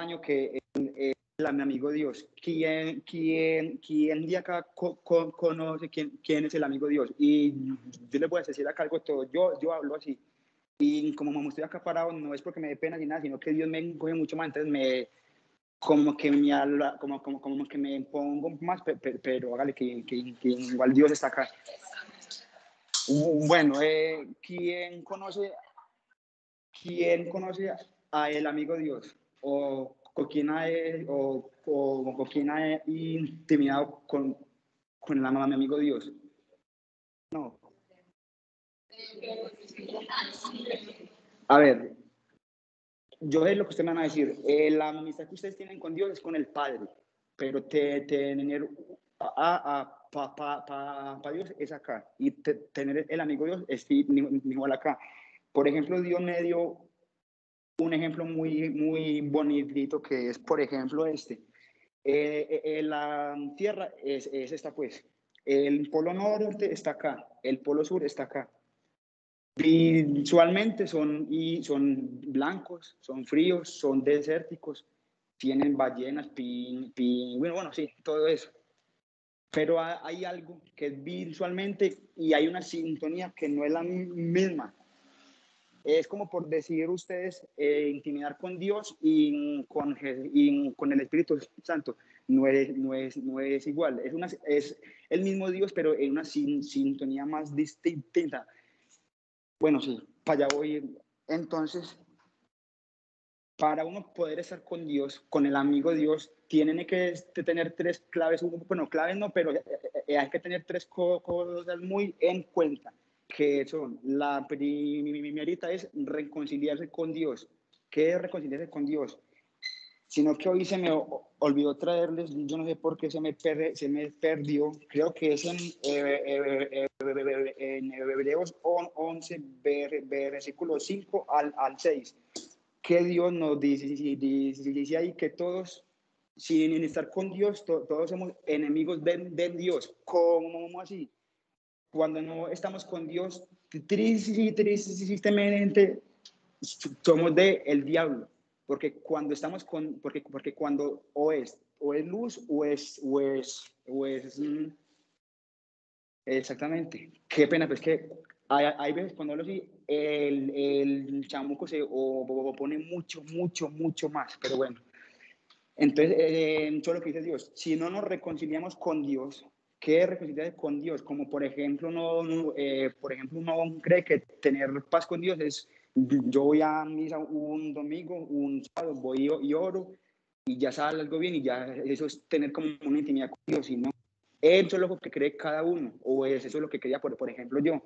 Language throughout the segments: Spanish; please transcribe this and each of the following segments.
año que es mi amigo Dios. ¿Quién, quién, quién de acá conoce quién, quién es el amigo Dios? Y yo les voy a decir acá algo todo. Yo, yo hablo así. Y como estoy acá parado, no es porque me dé pena ni nada, sino que Dios me coge mucho más. Entonces me, como que me como, como, como que me pongo más, pero, pero, hágale que, que, que, igual Dios está acá. Bueno, eh, ¿quién conoce, quién conoce a el amigo Dios? ¿O con quién ha, o, o, quién ha intimidado con, con el amigo Dios? No. A ver, yo sé lo que ustedes me van a decir. Eh, la amistad que ustedes tienen con Dios es con el Padre, pero tener a, a pa, pa, pa, Dios es acá y tener el amigo Dios es igual acá. Por ejemplo, Dios me dio un ejemplo muy, muy bonito que es, por ejemplo, este. Eh, eh, la Tierra es, es esta, pues. El polo norte está acá, el polo sur está acá. Visualmente son, y son blancos, son fríos, son desérticos, tienen ballenas, pin, pin, bueno, bueno, sí, todo eso. Pero hay algo que es visualmente y hay una sintonía que no es la misma. Es como por decir ustedes, eh, intimidar con Dios y con, con el Espíritu Santo. No es, no es, no es igual. Es, una, es el mismo Dios, pero en una sintonía más distinta bueno, sí, para allá voy. Entonces, para uno poder estar con Dios, con el amigo Dios, tienen que tener tres claves, bueno, claves no, pero eh, eh, eh, hay que tener tres cosas muy en cuenta, que son, la primerita es reconciliarse con Dios. ¿Qué es reconciliarse con Dios? sino que hoy se me olvidó traerles, yo no sé por qué se me, se me perdió, creo que es en, eh, en Hebreos 11, versículo 5 al, al 6, que Dios nos dice, dice, ahí que todos, sin estar con Dios, todos somos enemigos de, de Dios. ¿Cómo así? Cuando no estamos con Dios, tristemente somos de el diablo porque cuando estamos con, porque, porque cuando o es, o es luz o es, o es, o es, mm, exactamente. Qué pena, pues que hay, hay veces cuando lo así, el, el chamuco se o, pone mucho, mucho, mucho más, pero bueno. Entonces, eh, lo que dice Dios, si no nos reconciliamos con Dios, ¿qué es reconciliarse con Dios? Como por ejemplo, no, eh, por ejemplo, uno cree que tener paz con Dios es yo voy a misa un domingo, un sábado, voy y oro y ya sale algo bien y ya eso es tener como una intimidad con Dios, sino eso es lo que cree cada uno, o es eso es lo que quería, por, por ejemplo, yo.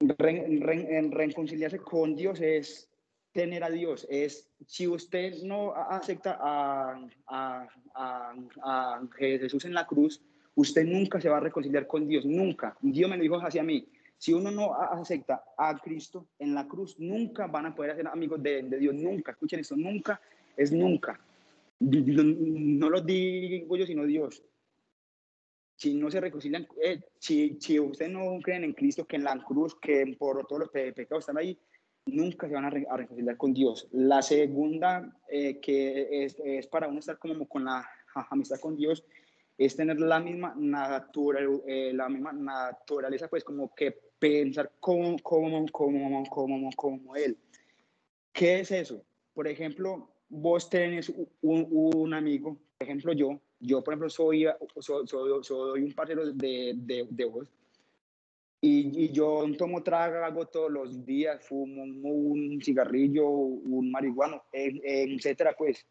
reconciliarse con Dios es tener a Dios, es si usted no acepta a, a, a, a Jesús en la cruz, usted nunca se va a reconciliar con Dios, nunca. Dios me lo dijo hacia mí, si uno no acepta a Cristo en la cruz, nunca van a poder ser amigos de, Dios, nunca. Escuchen eso, nunca es nunca. No, lo digo yo, sino Dios. Si no se reconcilian, eh, si, si ustedes no creen en Cristo, que en la cruz, que por todos los pecados están ahí, nunca se van a, reconciliar con Dios. La segunda, eh, que es, es, para uno estar como con la amistad con Dios, es tener la misma, natural, eh, la misma naturaleza, pues como que pensar como, como, como, como, como él. ¿Qué es eso? Por ejemplo, vos tenés un, un amigo, por ejemplo yo, yo por ejemplo soy, soy, soy, un parcero de, de, de vos, y, y, yo tomo trago todos los días, fumo un cigarrillo, un marihuano, etcétera, pues.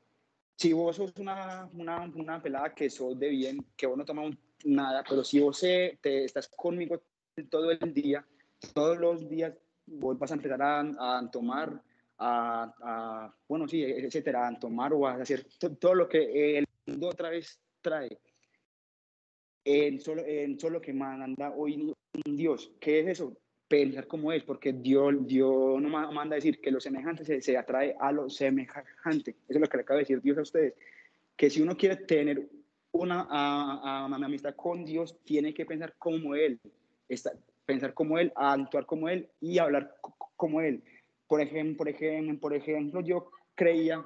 Si vos sos una, una, una pelada que sos de bien, que vos no tomas nada, pero si vos te, estás conmigo todo el día, todos los días vos vas a empezar a, tomar, a, bueno, sí, etcétera, a tomar o a hacer todo lo que el mundo otra vez trae. En solo, en solo que manda hoy Dios. ¿Qué es eso? Pensar como es, porque Dios, Dios no manda decir que lo semejante se, se atrae a lo semejante. Eso es lo que le acaba de decir Dios a ustedes. Que si uno quiere tener una, amistad con Dios, tiene que pensar como Él pensar como él, actuar como él y hablar como él. Por ejemplo, por ejemplo, por ejemplo, yo creía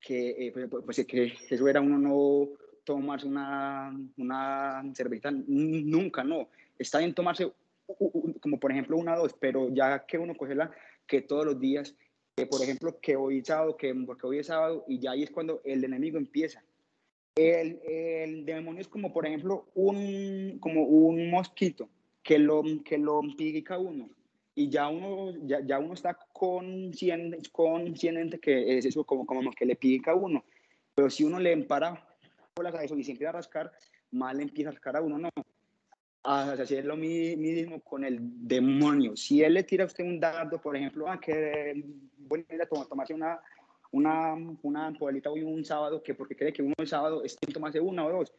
que, eh, pues, pues, pues, que eso era uno no tomarse una, una cerveza, nunca, no. Está bien tomarse como por ejemplo una o dos, pero ya que uno coge la que todos los días, que por ejemplo que hoy sábado, que porque hoy es sábado y ya ahí es cuando el enemigo empieza. El, el demonio es como por ejemplo un, como un mosquito que lo, que lo pica uno y ya uno, ya, ya uno está consciente, consciente que es eso como, como que le pica a uno. Pero si uno le empara por la cabeza y se empieza a rascar, mal empieza a rascar a uno, no. Así es lo mismo con el demonio. Si él le tira a usted un dardo, por ejemplo, ah, que bueno, a tomarse una, una, una hoy un sábado, que porque cree que uno el sábado es tomarse una o dos,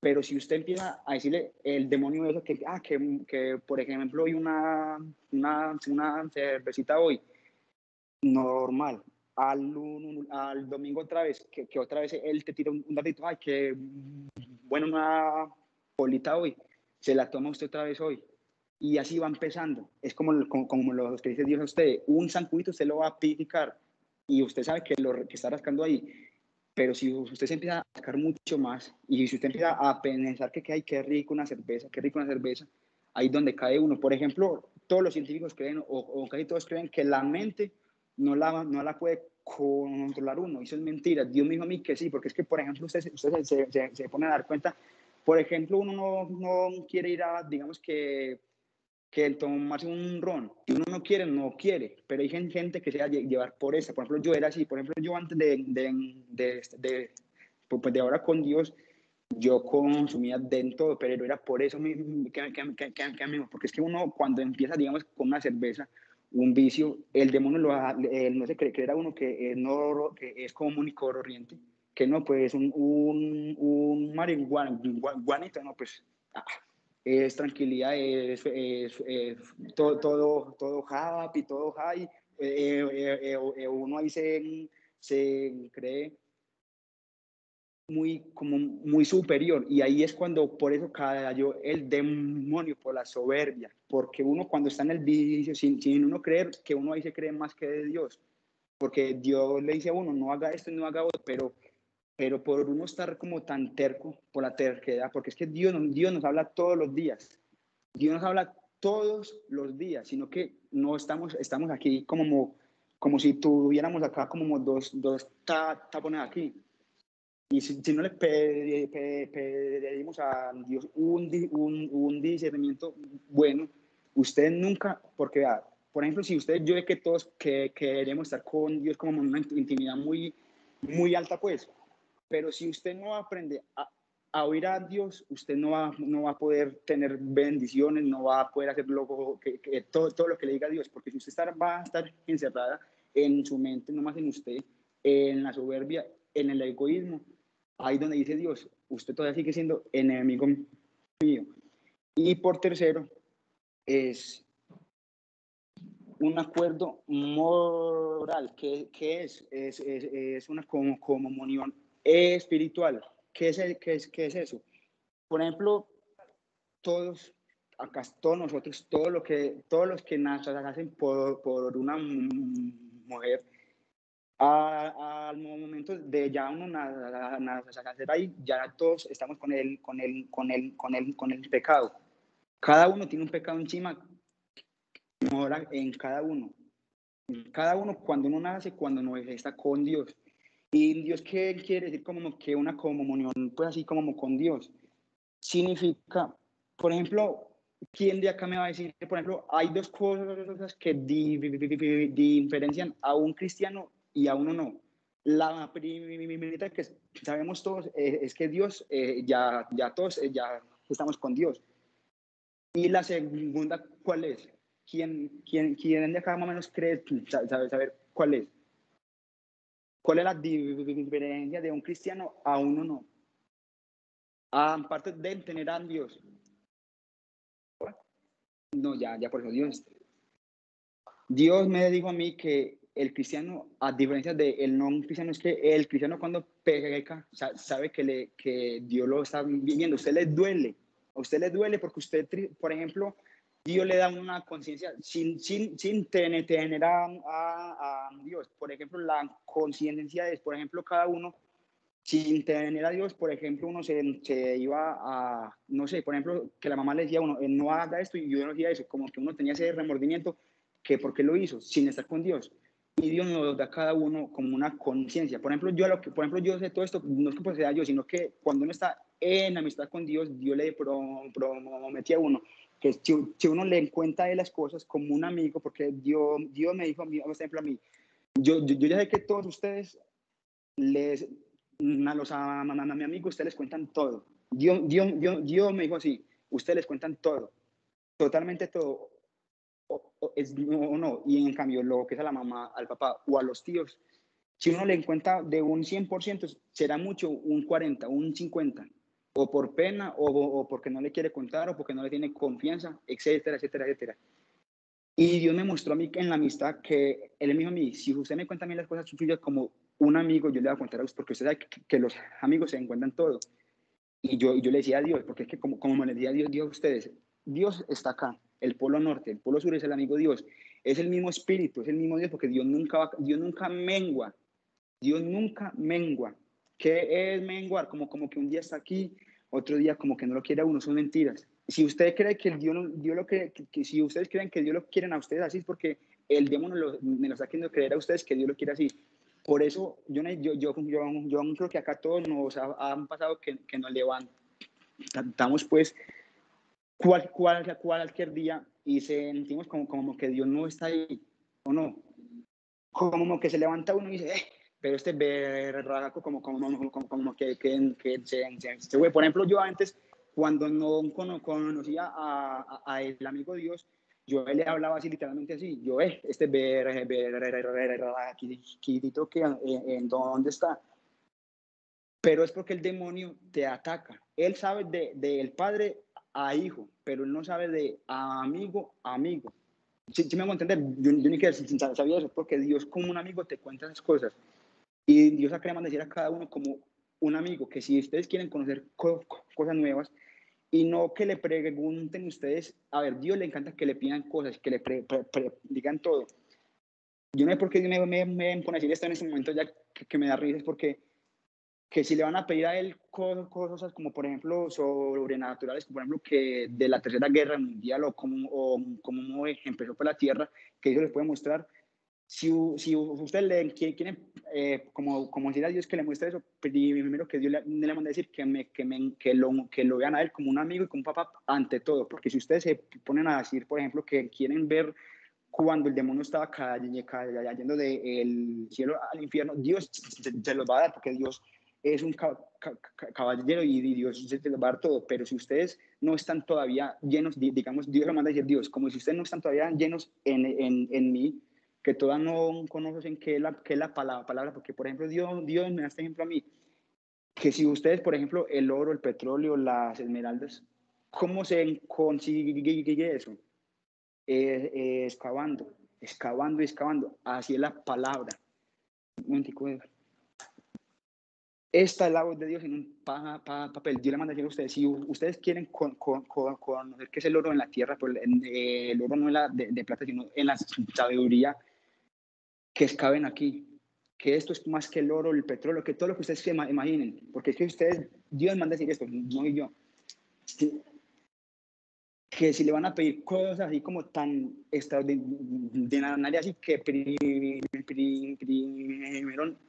pero si usted empieza a decirle el demonio eso, que, ah, que, que por ejemplo hoy una, una, una cervecita hoy, normal, al, al domingo otra vez, que, que, otra vez él te tira un, un datito, ay, que bueno, una polita hoy, se la toma usted otra vez hoy. Y así va empezando. Es como, como, como lo que dice Dios a usted, un zancuito usted lo va a picar y usted sabe que lo que está rascando ahí pero si usted se empieza a sacar mucho más y si usted empieza a pensar que, que hay qué rico una cerveza, qué rico una cerveza, ahí donde cae uno. Por ejemplo, todos los científicos creen, o, casi todos creen, que la mente no la, no la puede controlar uno. Eso es mentira. Dios mismo a mí que sí, porque es que, por ejemplo, usted, usted se, se, se pone a dar cuenta, por ejemplo, uno no, no quiere ir a, digamos que que el tomarse un ron. Si uno no quiere, no quiere, pero hay gente que se va a llevar por esa. Por ejemplo, yo era así, por ejemplo, yo antes de, de, de, de, pues de ahora con Dios, yo consumía de todo, pero era por eso que, que, que, que, porque es que uno cuando empieza, digamos, con una cerveza, un vicio, el demonio lo, no se cree, era uno que, no, que es común y corriente, que no, pues un, un, un marihuanito, no, pues... Ah, es tranquilidad, es, todo, todo, todo happy, todo high. Eh, eh, eh, uno ahí se, se cree muy, como muy superior y ahí es cuando por eso cayó el demonio por la soberbia, porque uno cuando está en el vicio, sin, sin uno creer que uno ahí se cree más que de Dios, porque Dios le dice a uno, no haga esto, no haga otro, pero pero por uno estar como tan terco, por la terquedad, porque es que Dios, Dios nos habla todos los días, Dios nos habla todos los días, sino que no estamos, estamos aquí como, como si tuviéramos acá como dos, dos tapones aquí. Y si, no le pedimos a Dios un, un, un discernimiento bueno, usted nunca, porque por ejemplo, si usted, yo ve que todos que, queremos estar con Dios como una intimidad muy, muy alta, pues, pero si usted no aprende a, a oír a Dios, usted no va, no va a poder tener bendiciones, no va a poder hacer que, que, todo, todo lo que le diga Dios, porque si usted está, va a estar encerrada en su mente, no más en usted, en la soberbia, en el egoísmo, ahí donde dice Dios, usted todavía sigue siendo enemigo mío. Y por tercero, es un acuerdo moral, que, que es, es, es, es, una comunión espiritual. ¿Qué es, qué, es, ¿Qué es eso? Por ejemplo, todos, acá todos nosotros, todos los que, todos los que nacen por, por una mujer, al momento de ya uno nacer ahí, ya todos estamos con el, con el, con el, con el, con el pecado. Cada uno tiene un pecado encima, mora en cada uno. Cada uno cuando uno nace, cuando no está con Dios. Y Dios, ¿qué quiere decir como que una comunión, pues así como con Dios? Significa, por ejemplo, ¿quién de acá me va a decir por ejemplo, hay dos cosas que diferencian a un cristiano y a uno no? La primera que sabemos todos es que Dios, eh, ya, ya todos eh, ya estamos con Dios. Y la segunda, ¿cuál es? ¿Quién, quién, quién de acá más o menos cree, sabe, saber cuál es? ¿Cuál es la diferencia de un cristiano a uno no? Aparte de tener a Dios. No, ya, ya por eso Dios. Dios me dijo a mí que el cristiano, a diferencia del no cristiano, es que el cristiano cuando peca, sabe que, le, que Dios lo está viviendo. A usted le duele. A usted le duele porque usted, por ejemplo, Dios le da una conciencia sin, sin, sin tener, tener a, Dios. Por ejemplo, la conciencia es, por ejemplo, cada uno, sin tener a Dios, por ejemplo, uno se, se, iba a, no sé, por ejemplo, que la mamá le decía a uno, eh, no haga esto y yo no hacía eso, como que uno tenía ese remordimiento, que por qué lo hizo, sin estar con Dios. Y Dios nos da a cada uno como una conciencia. Por ejemplo, yo lo que, por ejemplo, yo sé todo esto, no es que sea yo, sino que cuando uno está en amistad con Dios, Dios le prometía a uno que si, uno le cuenta de las cosas como un amigo, porque Dios, Dios me dijo, por ejemplo, a mí, yo, yo, yo ya sé que todos ustedes les, a los a, a, a mi amigo, ustedes les cuentan todo. Dios, Dios, Dios, Dios me dijo así, ustedes les cuentan todo, totalmente todo, o, o, es, no, no, y en cambio lo que es a la mamá, al papá o a los tíos, si uno le cuenta de un 100%, será mucho un 40, un 50, o por pena, o, o, porque no le quiere contar, o porque no le tiene confianza, etcétera, etcétera, etcétera. Y Dios me mostró a mí en la amistad que Él me dijo a mí, si usted me cuenta a mí las cosas suyas como un amigo, yo le voy a contar a usted, porque usted sabe que, que los amigos se encuentran todo. Y yo, yo le decía a Dios, porque es que como, como le decía a Dios, Dios a ustedes, Dios está acá, el polo norte, el polo sur es el amigo Dios, es el mismo espíritu, es el mismo Dios, porque Dios nunca, va, Dios nunca mengua, Dios nunca mengua. ¿Qué es menguar? Como, como que un día está aquí, otro día como que no lo quiere a uno, son mentiras. Si usted cree que el Dios, Dios lo que, que, si ustedes creen que Dios lo quieren a ustedes así, es porque el demonio lo, me lo está queriendo creer a ustedes que Dios lo quiere así. Por eso yo, yo, yo, yo, yo creo que acá todos nos ha, han pasado que, que nos levantamos pues cual, cual, cualquier día y sentimos como, como que Dios no está ahí, ¿o no? Como que se levanta uno y dice, eh, pero este berraco como, como, como, como que, que, que se, se, se, Por ejemplo, yo antes, cuando no conocía a, a, a el amigo Dios, yo le hablaba así literalmente así, yo, eh, este berraquito que en dónde está. Pero es porque el demonio te ataca. Él sabe del de, padre a hijo, pero él no sabe de amigo a amigo. Si, si me hago entender, yo, yo ni que sabía eso, porque Dios como un amigo te cuenta esas cosas. Y Dios ha querido decir a cada uno como un amigo, que si ustedes quieren conocer co cosas nuevas, y no que le pregunten ustedes, a ver, Dios le encanta que le pidan cosas, que le pre, pre, pre, digan todo. Yo no sé por qué me, me, me pone a decir esto en este momento ya que, que me da risa, es porque que si le van a pedir a él cosas, cosas como por ejemplo sobrenaturales, como por ejemplo que de la Tercera Guerra Mundial o como, o como empezó por la Tierra, que eso les puede mostrar, si, si usted le quiere, eh, como, como decir a Dios que le muestre eso, primero que Dios le, le manda a decir que, me, que, me, que, lo, que lo vean a él como un amigo y como un papá ante todo, porque si ustedes se ponen a decir, por ejemplo, que quieren ver cuando el demonio estaba cayendo del cielo al infierno, Dios se los va a dar, porque Dios es un caballero y Dios se los va a dar todo, pero si ustedes no están todavía llenos, digamos, Dios le manda a decir Dios, como si ustedes no están todavía llenos en, en, en mí, que todas no conocen qué es la, qué es la palabra, palabra, porque por ejemplo Dios, Dios me da este ejemplo a mí, que si ustedes, por ejemplo, el oro, el petróleo, las esmeraldas, ¿cómo se consigue eso? Eh, eh, excavando, excavando y excavando, así es la palabra. Un esta es la voz de Dios en un pa, pa, papel. Dios le manda a decir a ustedes, si ustedes quieren con, con, con, conocer qué es el oro en la tierra, pues el oro no es la de, de plata, sino en la sabiduría que escaben aquí, que esto es más que el oro, el petróleo, que todo lo que ustedes se imaginen, porque es que ustedes, Dios manda decir esto, no y yo, que si le van a pedir cosas así como tan extraordinarias, así que primero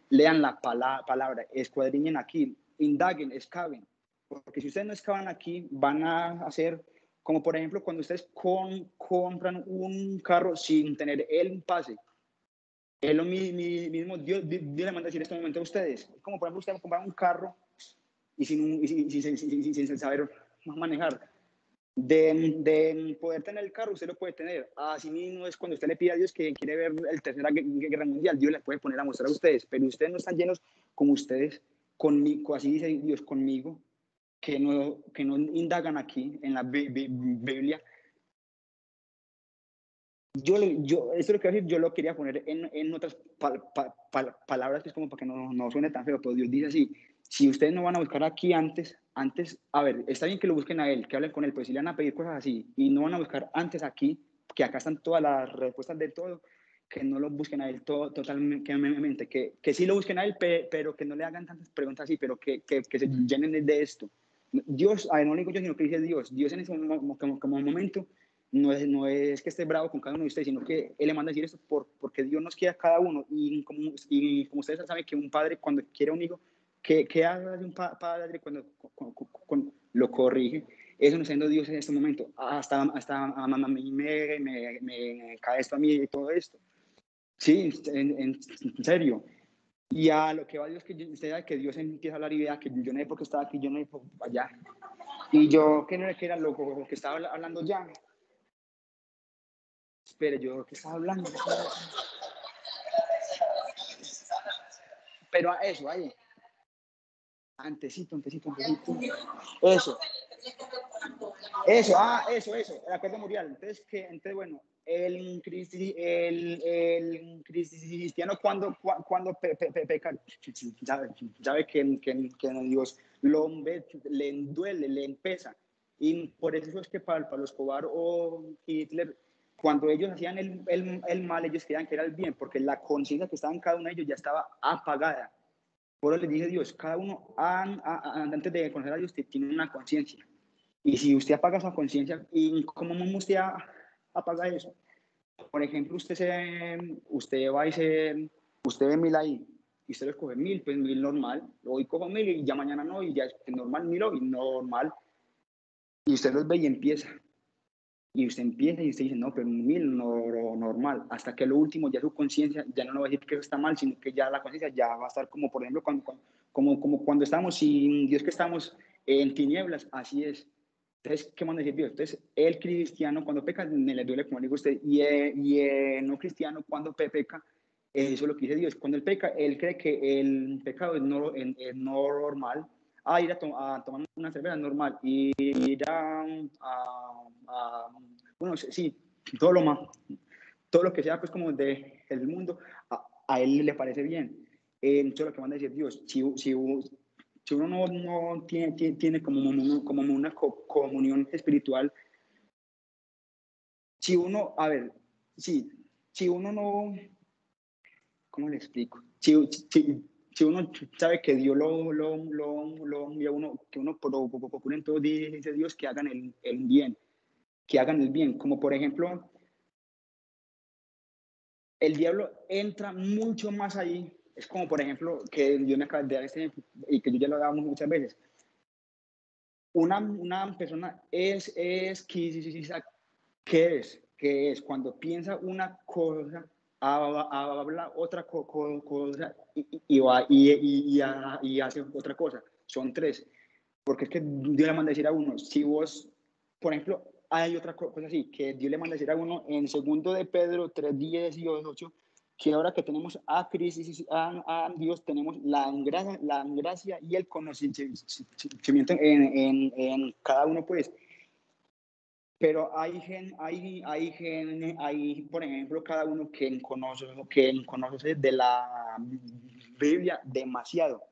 lean la palabra, palabra, escuadriñen aquí, indaguen, excaven, porque si ustedes no excavan aquí, van a hacer como por ejemplo cuando ustedes con, compran un carro sin tener el pase, es lo mismo, Dios, Dios le manda a decir en este momento a ustedes. Como por ejemplo, ustedes comprar un carro y sin, y sin, sin, sin, sin saber manejar. De, de, poder tener el carro, usted lo puede tener. Así mismo es cuando usted le pide a Dios que quiere ver el Tercera Guerra Mundial, Dios le puede poner a mostrar a ustedes, pero ustedes no están llenos como ustedes conmigo, así dice Dios conmigo, que no, que no indagan aquí en la Biblia, yo, yo, esto lo que decir, yo lo quería poner en, en otras pa, pa, pa, palabras que es como para que no, no suene tan feo, pero Dios dice así, si ustedes no van a buscar aquí antes, antes, a ver, está bien que lo busquen a él, que hablen con él, pues si le van a pedir cosas así y no van a buscar antes aquí, que acá están todas las respuestas de todo, que no lo busquen a él todo, totalmente, que, que sí lo busquen a él, pero que no le hagan tantas preguntas así, pero que, que, que se llenen de esto. Dios, a ver, no digo yo, sino que dice Dios. Dios en ese como, como momento no es, no es que esté bravo con cada uno de ustedes, sino que Él le manda a decir esto por, porque Dios nos quiere a cada uno. Y como, y como ustedes saben que un padre cuando quiere a un hijo, ¿qué, qué hace un padre cuando, lo corrige? Eso nos está Dios en este momento. Hasta, hasta a mí me, me, me, cae esto a mí y todo esto. Sí, en, en, serio. Y a lo que va Dios, que sabe que Dios empieza a hablar y vea que yo no sé por estaba aquí, yo no sé por allá. Y yo, que no era que era loco, que estaba hablando ya, Espera, yo que estaba hablando. Pero a eso, ahí. Antecito, antecito, antecito. Eso. Eso, ah, eso, eso, el acuerdo mundial. Entonces, que, entonces bueno, el, el, el cristiano cuando, cuando peca, sabe, que, que, que Dios lo ve, le duele, le empieza. Y por eso es que para los Escobar o Hitler cuando ellos hacían el, el, el, mal, ellos creían que era el bien, porque la conciencia que estaba en cada uno de ellos ya estaba apagada. Por eso les dice Dios, cada uno antes de conocer a Dios tiene una conciencia. Y si usted apaga esa conciencia, ¿y cómo usted apaga eso? Por ejemplo, usted, se, usted va y se, usted ve mil ahí, y usted le coge mil, pues mil normal, hoy cojo mil y ya mañana no, y ya es normal mil hoy, normal. Y usted los ve y empieza y usted empieza y usted dice, no, pero mil no, normal, hasta que lo último ya su conciencia ya no va a decir que eso está mal, sino que ya la conciencia ya va a estar como, por ejemplo, cuando, como, como cuando estamos sin Dios, que estamos en tinieblas, así es. Entonces, ¿qué manda decir Dios? Entonces, el cristiano cuando peca, me le duele, como digo usted, y, y el no cristiano cuando peca, eso es lo que dice Dios. Cuando él peca, él cree que el pecado es no, es no normal, a ir a, tomar una cerveza normal, y ir a, a, bueno, sí, todo lo más, todo lo que sea pues como de el mundo, a, él le parece bien. Eh, eso es lo que manda a decir Dios. Si, si, si uno no, no tiene, tiene, tiene, como, como una comunión espiritual, si uno, a ver, sí, si uno no, ¿cómo le explico? Si, si, si uno sabe que Dios lo, lo, lo, lo envía uno, que uno procure en todo dice Dios que hagan el, el, bien, que hagan el bien. Como por ejemplo, el diablo entra mucho más ahí. Es como por ejemplo, que Dios me acaba de dar este y que yo ya lo dado muchas veces. Una, una persona es, es, ¿qué es? ¿Qué es? Cuando piensa una cosa habla otra cosa y, y, y, y, hace otra cosa. Son tres. Porque es que Dios le manda a decir a uno, si vos, por ejemplo, hay otra cosa así, que Dios le manda a decir a uno en segundo de Pedro 3, 10 y 8, que ahora que tenemos a Cristo, a, a, Dios, tenemos la gracia, la gracia y el conocimiento en, en, en cada uno, pues, pero hay gen, hay, hay gen, hay, por ejemplo, cada uno que conoce, que conoce de la Biblia demasiado,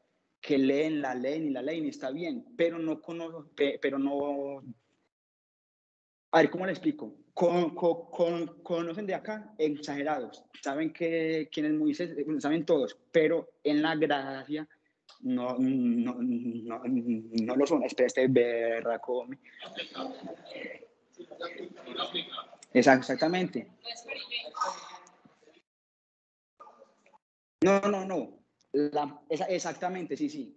que leen la ley y la ley y está bien, pero no conoce, pero no, a ver, ¿cómo le explico? Con, con, conocen de acá exagerados, saben que quién es Moisés, saben todos, pero en la gracia no, no, no, no lo son. Espera, este berraco. Exactamente. No, no, no. La, exactamente, sí, sí.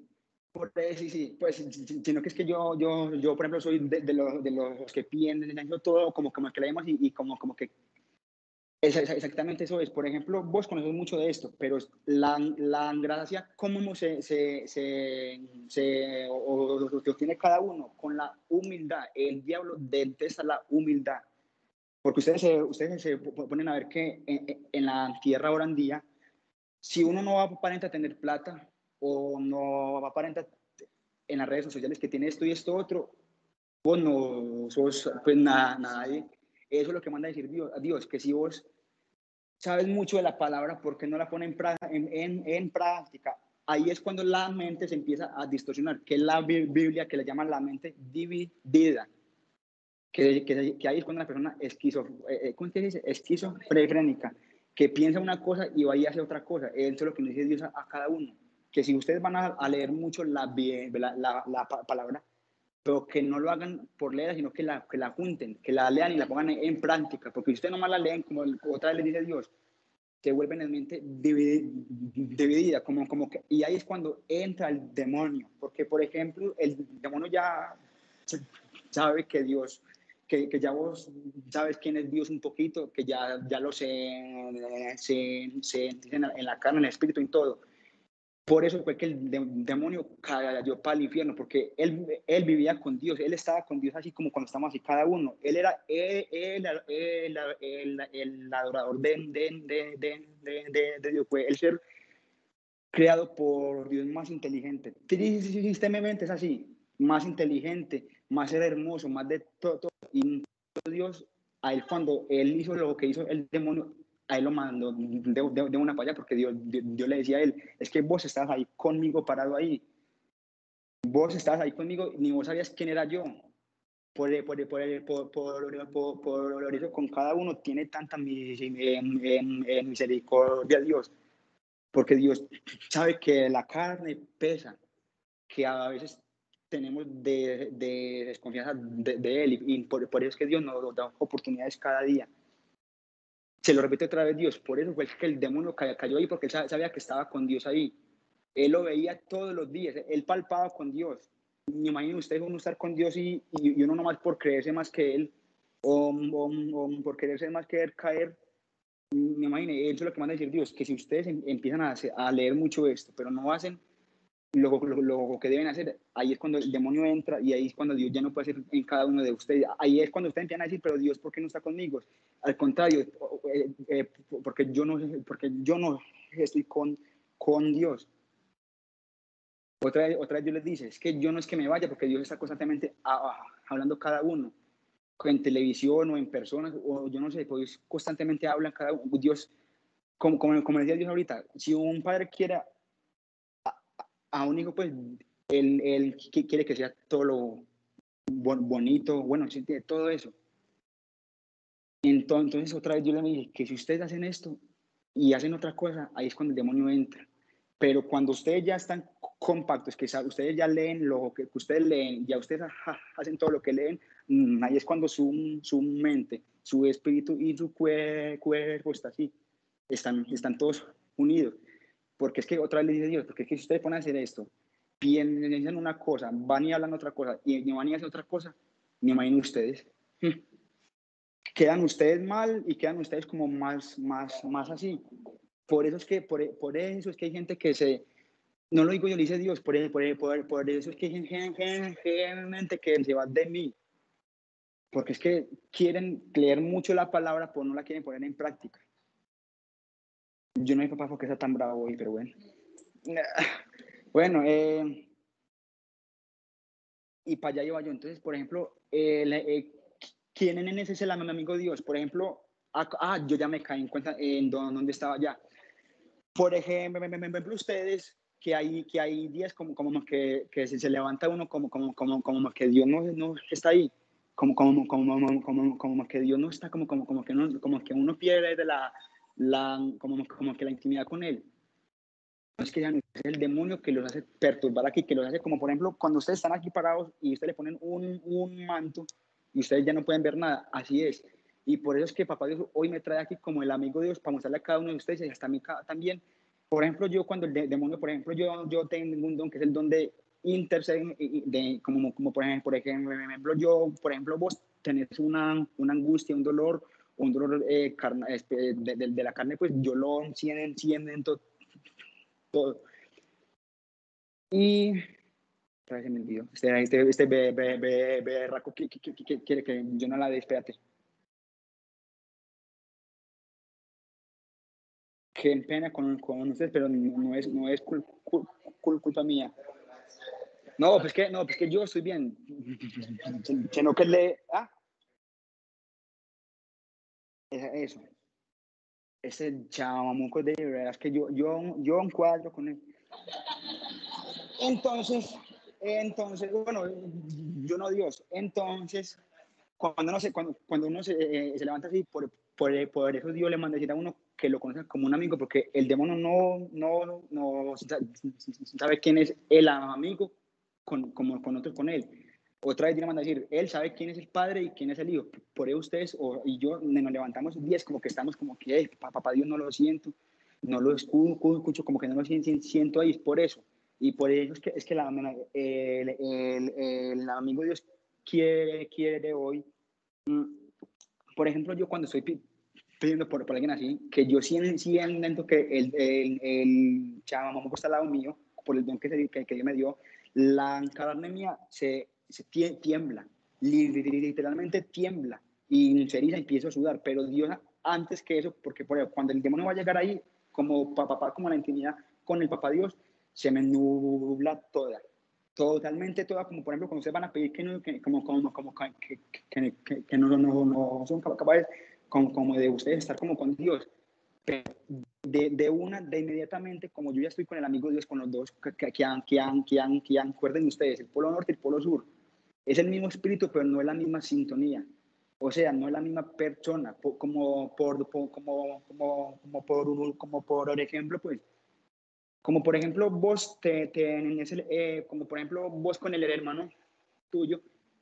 Por, sí, sí, pues, sino que es que yo, yo, yo por ejemplo, soy de, los, de los que piden todo como, como que leemos y, y como, como que exactamente eso es. Por ejemplo, vos conoces mucho de esto, pero la, la gracia, ¿cómo se, se, se, obtiene cada uno? Con la humildad. El diablo detesta la humildad. Porque ustedes se, ustedes se ponen a ver que en, en la tierra ahora en si uno no va a aparentar tener plata o no va a aparentar en las redes sociales que tiene esto y esto otro, vos no sos pues nadie. Eso es lo que manda a decir Dios, a Dios, que si vos sabes mucho de la palabra, ¿por qué no la en, en, práctica? ahí es cuando la mente se empieza a distorsionar, que es la Biblia que le llaman la mente dividida. Que, que, que ahí es cuando la persona esquizo, eh, eh, ¿cómo se dice? esquizofrénica, que piensa una cosa y va y hace otra cosa. Eso es lo que nos dice Dios a, cada uno. Que si ustedes van a, leer mucho la, la, la, la, palabra, pero que no lo hagan por leer, sino que la, que la junten, que la lean y la pongan en, práctica. Porque si ustedes nomás la leen, como otra vez les dice Dios, se vuelven en mente dividida, como, como que, y ahí es cuando entra el demonio, porque por ejemplo, el demonio ya sabe que Dios, que, que ya vos sabes quién es Dios un poquito, que ya, ya lo sé, se, se, en, la, en carne, en el espíritu, y todo por eso fue que el demonio cayó para el infierno, porque él, él vivía con Dios, él estaba con Dios así como cuando estamos así cada uno. Él era el, el, el, el adorador de, de, de, de, Dios, fue el ser creado por Dios más inteligente. Tristemente es así, más inteligente, más hermoso, más de todo. Y Dios, a él cuando él hizo lo que hizo el demonio, a él lo mandó de, de, una para porque Dios, Dios, le decía a él, es que vos estás ahí conmigo parado ahí. Vos estás ahí conmigo, ni vos sabías quién era yo. Por, por, por, por, por eso con cada uno tiene tanta misericordia Dios. Porque Dios sabe que la carne pesa, que a veces tenemos de, de desconfianza de, de Él y, por, por, eso es que Dios nos da oportunidades cada día se lo repite otra vez Dios. Por eso fue que el demonio cayó ahí, porque él sabía que estaba con Dios ahí. Él lo veía todos los días, él palpaba con Dios. Me imagino ustedes uno estar con Dios y, y, uno nomás por creerse más que él, o, o, por quererse más que él caer. Me imagino, eso es lo que manda decir Dios, que si ustedes em, empiezan a, a leer mucho esto, pero no hacen lo, lo, que deben hacer, ahí es cuando el demonio entra y ahí es cuando Dios ya no puede hacer en cada uno de ustedes. Ahí es cuando ustedes empiezan a decir, pero Dios, ¿por qué no está conmigo? Al contrario, eh, eh, porque, yo no, porque yo no estoy con, con Dios. Otra vez, otra vez Dios les dice, es que yo no es que me vaya, porque Dios está constantemente hablando cada uno, en televisión o en personas, o yo no sé, pues constantemente habla cada uno. Dios, como, como, como decía Dios ahorita, si un padre quiere a un hijo, pues, él, él quiere que sea todo lo bonito, bueno, todo eso. Entonces, otra vez yo le dije que si ustedes hacen esto y hacen otra cosa, ahí es cuando el demonio entra. Pero cuando ustedes ya están compactos, que ustedes ya leen lo que ustedes leen, ya ustedes hacen todo lo que leen, mm, ahí es cuando su, su mente, su espíritu y su cuerpo está así, están, están todos unidos. Porque es que otra vez le dice Dios, porque es que si ustedes ponen a hacer esto, piensan una cosa, van y hablan otra cosa, y van y hacen otra cosa, me imagino ustedes. Hmm, quedan ustedes mal y quedan ustedes como más, más, más así. Por eso es que, por, por eso es que hay gente que se, no lo digo yo, lo dice Dios, por, por, por eso es que hay gente que se va de mí. Porque es que quieren leer mucho la palabra, pero no la quieren poner en práctica. Yo no hay papá porque está tan bravo hoy, pero bueno. Bueno, eh, y para allá iba yo. Entonces, por ejemplo, eh, eh, ¿quién en ese es el amigo Dios? Por ejemplo, ah, ah, yo ya me caí en cuenta en dónde estaba ya. Por ejemplo, ustedes que hay, que hay días como, como que, que se, se, levanta uno como, como, como, como que Dios no, no está ahí, como, como, como, como, como, que Dios no está, como, como, como, que, no, como que uno pierde de la, la, como, como que la intimidad con él. No es que es el demonio que los hace perturbar aquí, que los hace como por ejemplo cuando ustedes están aquí parados y ustedes le ponen un, un manto y ustedes ya no pueden ver nada, así es. Y por eso es que Papá Dios hoy me trae aquí como el amigo de Dios para mostrarle a cada uno de ustedes y hasta a mí también. Por ejemplo, yo cuando el demonio, por ejemplo, yo, yo tengo un don que es el don de interceder, de, como, como por, ejemplo, por ejemplo, yo, por ejemplo, vos tenés una, una angustia, un dolor, un dolor eh, este, de, de, la carne, pues yo lo enciendo, enciendo todo. Y otra se me olvidó. Este, este, este berraco que, quiere que yo no la dé, espérate. Qué pena con, con ustedes, pero no es, no es culpa mía. No, pues que, no, pues que yo estoy bien. Que no que le. Ah, eso. Ese chamamuco de verdad es que yo, yo, yo un cuadro con él. Entonces, entonces, bueno, yo no Dios. Entonces, cuando, no se, cuando, cuando uno se, eh, se levanta así, por, por, por, eso Dios le manda decir a uno que lo conoce como un amigo, porque el demonio no, no, no sabe quién es el amigo con, como con otros con él. Otra vez le manda decir, él sabe quién es el padre y quién es el hijo. Por eso ustedes o, y yo nos levantamos 10 como que estamos como que, papá Dios no lo siento, no lo escucho, como que no lo siento ahí, es por eso. Y por eso es que, es que la, el, el, el, amigo Dios quiere, quiere hoy. Mm, por ejemplo, yo cuando estoy pidiendo por, por alguien así, que yo intento que el, el, el chavo está al lado mío, por el don que, se, que, que Dios me dio, la carne mía se, se tiembla, literalmente tiembla y se eriza y empiezo a sudar, pero Dios antes que eso, porque por ejemplo, cuando el demonio va a llegar ahí, como papá, como la intimidad con el papá Dios, se me nubla toda, totalmente toda, como por ejemplo cuando ustedes van a pedir que no, que, como, como, como que, que, que, no, no, no, son capaces como, como de ustedes estar como con Dios, de, de, una, de inmediatamente, como yo ya estoy con el amigo Dios, con los dos, que, que, han, que, han, que, han, que han, ustedes, el polo norte y el polo sur, es el mismo espíritu, pero no es la misma sintonía. O sea, no es la misma persona, como por, como, como, como, por, como por ejemplo, pues, como por ejemplo vos te, te eh, como por ejemplo vos con el hermano tuyo,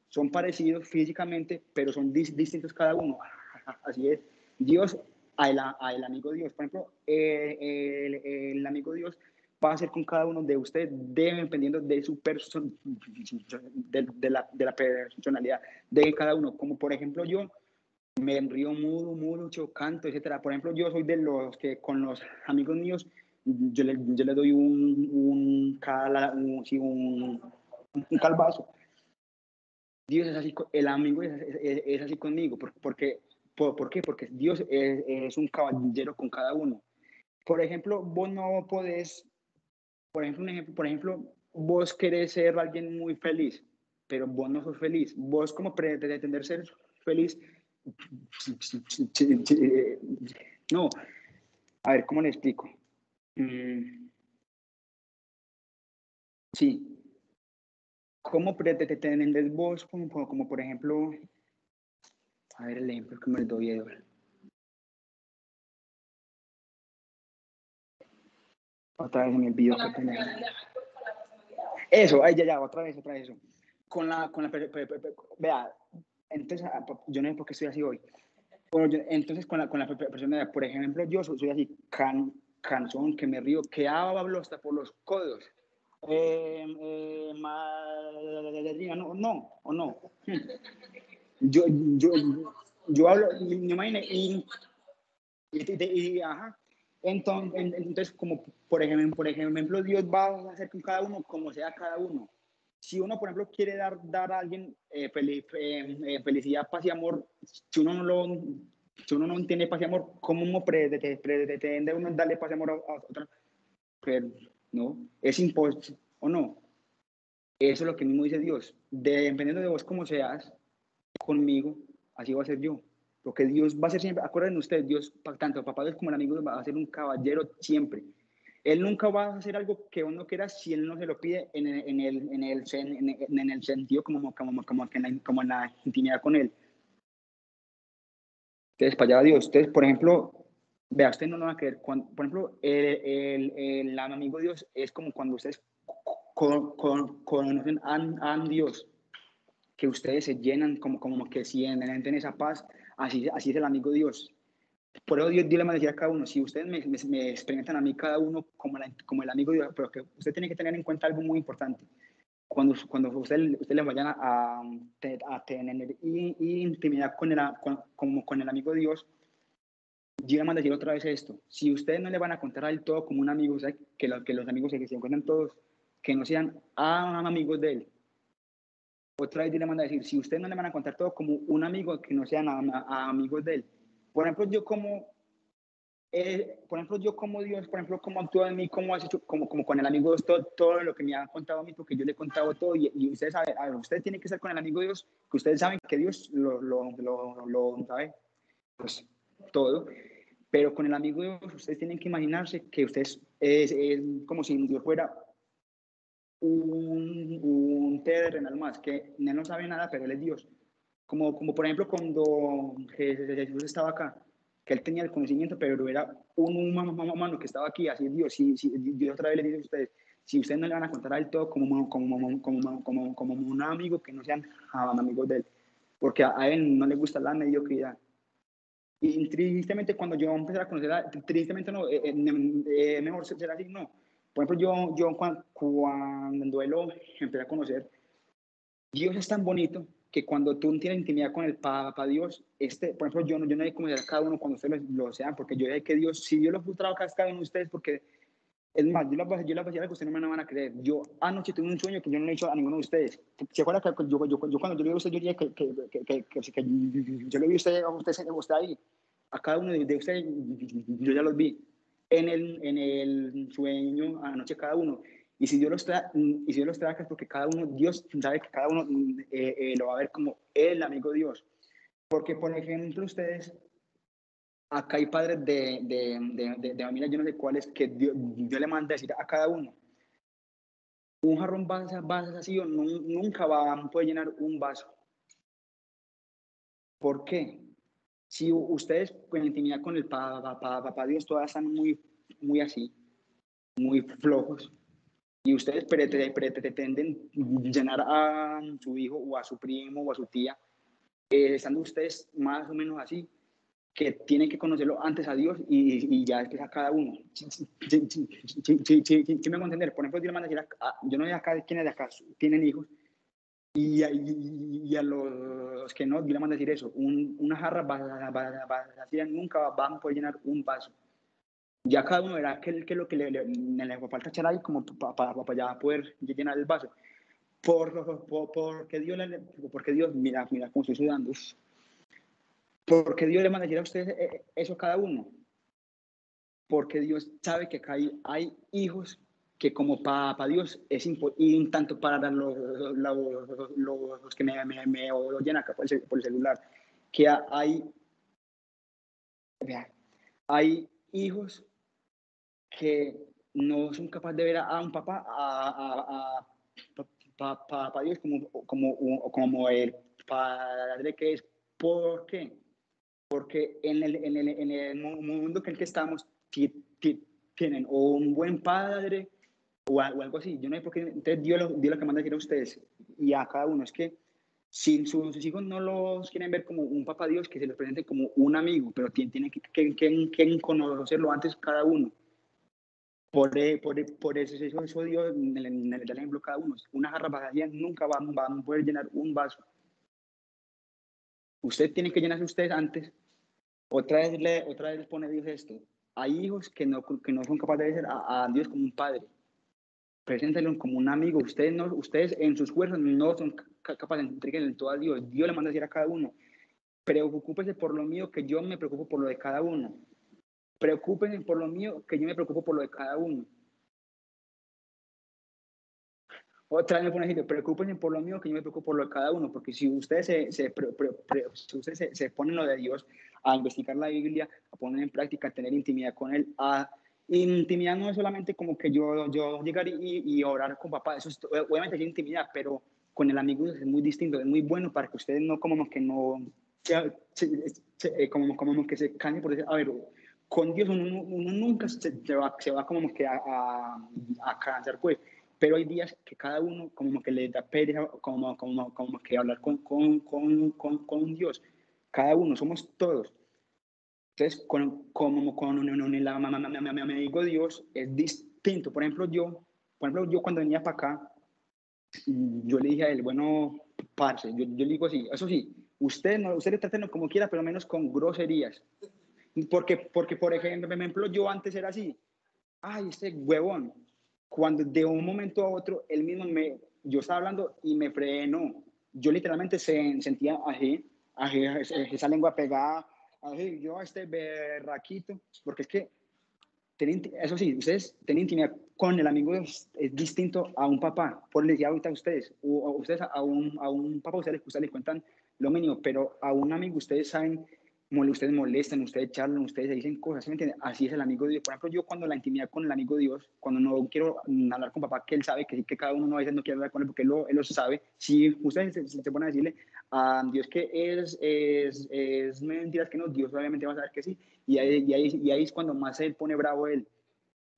son parecidos físicamente, pero son distintos cada uno. Así es. Dios, a el, amigo Dios, por ejemplo, eh, el, el, amigo Dios va a ser con cada uno de ustedes, dependiendo de su persona, de, de, la, de la personalidad de cada uno. Como por ejemplo yo, me río mucho, mucho, canto, etcétera. Por ejemplo, yo soy de los que con los amigos míos yo le, yo le doy un, un, cala, un, un, un, calvazo. Dios es así, el amigo es, es, es así conmigo, porque, por, ¿por, qué? Porque Dios es, es, un caballero con cada uno. Por ejemplo, vos no podés, por ejemplo, un ejemplo, por ejemplo, vos querés ser alguien muy feliz, pero vos no sos feliz. Vos como pretender ser feliz, no. A ver, ¿cómo le explico? Mm. Sí. ¿Cómo pretendes vos, como, como, por ejemplo, a ver el ejemplo que me doy, Eduardo. Otra vez me olvidó que tenía. Eso, ahí ya, ya, otra vez, otra vez eso. Con la, con la, vea, entonces, ah, yo no sé por qué estoy así hoy. Bueno, yo, entonces, con la, con la persona, por ejemplo, yo soy, soy así, can, canción que me río, que hablo hasta por los codos. Eh, eh, no, no, o no. Yo, yo, yo hablo, me imagino, y, y, y, ajá. Entonces, entonces, como por ejemplo, por ejemplo, Dios va a hacer con cada uno como sea cada uno. Si uno, por ejemplo, quiere dar, dar a alguien eh, eh, felicidad, paz y amor, si uno no lo si uno no tiene paz y amor, ¿cómo uno pretende uno darle paz y amor a, otra? Pero, no, es imposible, ¿o no? Eso es lo que mismo dice Dios. dependiendo de vos como seas, conmigo, así va a ser yo. Porque Dios va a ser siempre, acuérdense ustedes, Dios, tanto papá Dios como el amigo va a ser un caballero siempre. Él nunca va a hacer algo que uno quiera si él no se lo pide en el, en el, en el, en el, sentido como, como, como, como en la intimidad con él. Entonces, para allá Dios. Ustedes, por ejemplo, vea, ustedes no lo van a creer. Cuando, por ejemplo, el, el, amigo Dios es como cuando ustedes conocen a, a, Dios, que ustedes se llenan como, como que sienten esa paz. Así, así es el amigo Dios. Por eso Dios, Dios le manda a cada uno, si ustedes me, me, me, experimentan a mí cada uno como, la, como el amigo Dios, pero que usted tiene que tener en cuenta algo muy importante cuando, cuando usted, usted le vayan a, a, tener intimidad con el, con, como con el amigo Dios, yo a decir otra vez esto. Si ustedes no le van a contar al todo como un amigo, o que, lo, que los amigos se, se encuentran todos, que no sean amigos de él. Otra vez le manda a decir, si ustedes no le van a contar todo como un amigo, que no sean amigos de él. Por ejemplo, yo como eh, por ejemplo, yo como Dios, por ejemplo, como actúa en mí, como has hecho, como, como con el amigo Dios, todo, todo, lo que me ha contado a mí, porque yo le he contado todo, y, y ustedes saben, a ver, ustedes tienen que estar con el amigo Dios, que ustedes saben que Dios lo, lo, lo, lo sabe, pues todo, pero con el amigo Dios, ustedes tienen que imaginarse que ustedes es, es como si Dios fuera un, un terrenal más, que no sabe nada, pero él es Dios. Como, como por ejemplo cuando Jesús estaba acá, que él tenía el conocimiento, pero era un humano que estaba aquí, así es Dios. Si, si, Dios otra vez le dice a ustedes, si ustedes no le van a contar a él todo como, como, como, como, como un amigo, que no sean amigos de él, porque a, él no le gusta la mediocridad. Y tristemente cuando yo empecé a conocer, tristemente no, eh, eh, eh, mejor ser así, no. Por ejemplo, yo, yo cuando, cuando él lo empecé a conocer, Dios es tan bonito que cuando tú tienes intimidad con el Papa Dios, este, por ejemplo, yo no, yo no como a cada uno cuando ustedes lo, sean, porque yo sé que Dios, si Dios lo frustrado a cada uno de ustedes, porque es más, yo les voy a decir que ustedes no me van a creer. Yo anoche tuve un sueño que yo no le he hecho a ninguno de ustedes. ¿Se acuerdan que yo, yo, yo cuando yo le vi a usted, yo dije que, que, que, que, yo le vi a usted, a usted ahí? A cada uno de, ustedes, yo ya los vi. En el, en el sueño, anoche cada uno. Y si Dios los trae, y si Dios los trae es porque cada uno, Dios sabe que cada uno eh, eh, lo va a ver como el amigo Dios. Porque, por ejemplo, ustedes, acá hay padres de, de, de, de familia, yo no sé cuáles, que Dios, le manda a decir a cada uno, un jarrón vacío nunca va a poder llenar un vaso. ¿Por qué? Si ustedes con intimidad con el papá, papá, Dios, todas están muy, muy así, muy flojos, y ustedes pretenden llenar a su hijo o a su primo o a su tía, eh, estando ustedes más o menos así, que tienen que conocerlo antes a Dios y, y ya después a cada uno. ¿Sí, me a entender? Por ejemplo, manda decir, a, yo no sé acá quiénes de acá tienen hijos, y, y, a los que no, le manda decir eso, un, una jarra vacía nunca van a poder llenar un vaso ya cada uno verá qué es lo que le, le, le, falta echar ahí como para pa, pa, ya poder llenar el vaso. Por, por, porque, Dios le, porque Dios, mira, mira cómo estoy sudando. Porque Dios le manda a decir a ustedes eh, eh, eso cada uno. Porque Dios sabe que acá hay, hay hijos que como para Dios es importante, tanto para los, los, los, que me, me, me, oyen acá por el, por el celular, que hay, hay hijos que no son capaces de ver a, un papá, a, a, Dios como, como, como el padre que es. ¿Por qué? Porque en el, en el, en el mundo en el que estamos tienen o un buen padre o, algo así. Yo no sé por qué entonces Dios lo, Dios lo que manda decir a ustedes y a cada uno es que si sus, hijos no los quieren ver como un papá Dios, que se les presente como un amigo, pero tienen que, que, que, que conocerlo antes cada uno. Por, e, por, e, por eso, eso, eso Dios el, en el ejemplo cada uno. Una jarra vacía nunca van, van a poder llenar un vaso. Usted tiene que llenarse ustedes antes. Otra vez, le, otra vez pone Dios esto. Hay hijos que no, que no son capaces de ser a, a Dios como un padre. Preséntelo como un amigo. Ustedes, no, ustedes en sus fuerzas no son capaces de entregarle todo a Dios. Dios le manda a decir a cada uno. Preocúpese por lo mío, que yo me preocupo por lo de cada uno. Preocúpense por lo mío, que yo me preocupo por lo de cada uno. Otra vez me pone así, preocúpense por lo mío, que yo me preocupo por lo de cada uno, porque si ustedes se, se, si ustedes se, se, ponen lo de Dios, a investigar la Biblia, a poner en práctica, a tener intimidad con Él, a intimidad no es solamente como que yo, yo llegar y, y orar con papá, eso es, obviamente es intimidad, pero con el amigo es muy distinto, es muy bueno para que ustedes no como que no, como, como que se cansen por decir, a ver, con Dios uno, nunca se, va, se va como que a, a, a, cansar, pues. Pero hay días que cada uno como que le da pereza, como, como, como que hablar con, con, con, con Dios. Cada uno, somos todos. Entonces, con, como con el amigo Dios es distinto. Por ejemplo, yo, por ejemplo, yo cuando venía para acá, yo le dije a él, bueno, parce, yo, yo le digo así, eso sí, usted, no, usted traten como quiera, pero menos con groserías. Porque, porque, por ejemplo, yo antes era así, ay, este huevón, cuando de un momento a otro, él mismo me, yo estaba hablando y me frenó. Yo literalmente se, sentía así, así, esa lengua pegada, yo este berraquito, porque es que, eso sí, ustedes tienen intimidad con el amigo es, distinto a un papá, por les decía ahorita a ustedes, o ustedes a un, a un papá, ustedes, ustedes les cuentan lo mínimo, pero a un amigo ustedes saben ustedes molestan, ustedes charlan, ustedes dicen cosas, ¿me entienden? Así es el amigo de Dios. Por ejemplo, yo cuando la intimidad con el amigo de Dios, cuando no quiero hablar con papá, que él sabe que, que cada uno a veces no quiere hablar con él porque él lo, él lo sabe, si ustedes se, se, ponen a decirle a Dios que es, es, es mentiras que no, Dios obviamente va a saber que sí, y ahí, y ahí, y ahí es cuando más se pone bravo él.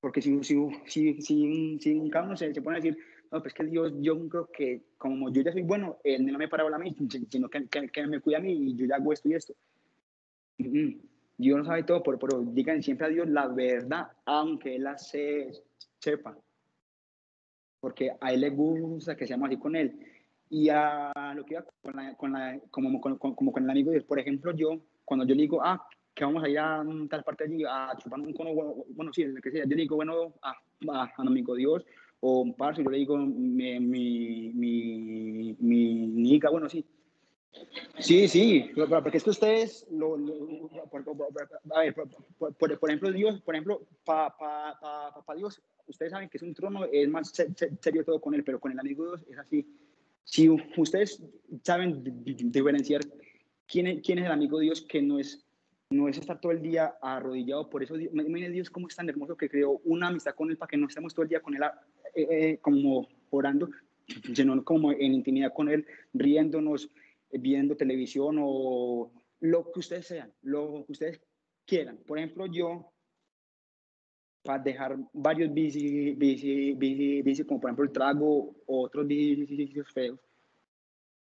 Porque si, si, si, si, si cada uno se, se pone a decir, no, pues que Dios, yo creo que como yo ya soy bueno, Él no me para a mí, sino que, que, que, me cuida a mí y yo ya hago esto y esto. Dios no sabe todo, pero, pero digan siempre a Dios la verdad, aunque Él la se, sepa. Porque a Él le gusta que seamos así con Él. Y a lo que iba con la, con la, como, con, como con el amigo por ejemplo, yo, cuando yo le digo, ah, que vamos a ir a tal parte allí a chupar un cono, bueno, sí, lo que sea, yo le digo, bueno, a, a, a amigo Dios, o un par, yo le digo, mi, mi, mi, mi, bueno, sí, Sí, sí, porque es que ustedes, lo, por, a ver, por, por, ejemplo, Dios, por ejemplo, para pa, pa, pa, Dios, ustedes saben que es un trono, es más serio todo con él, pero con el amigo Dios es así. Si ustedes saben diferenciar quién es, quién es el amigo Dios, que no es, no es estar todo el día arrodillado, por eso, imagínense Dios cómo es tan hermoso que creó una amistad con él para que no estemos todo el día con él eh, eh, como orando, sino como en intimidad con él, riéndonos, viendo televisión o lo que ustedes sean, lo que ustedes quieran. Por ejemplo, yo, para dejar varios vicios, bici, como por ejemplo el trago o otros vicios feos,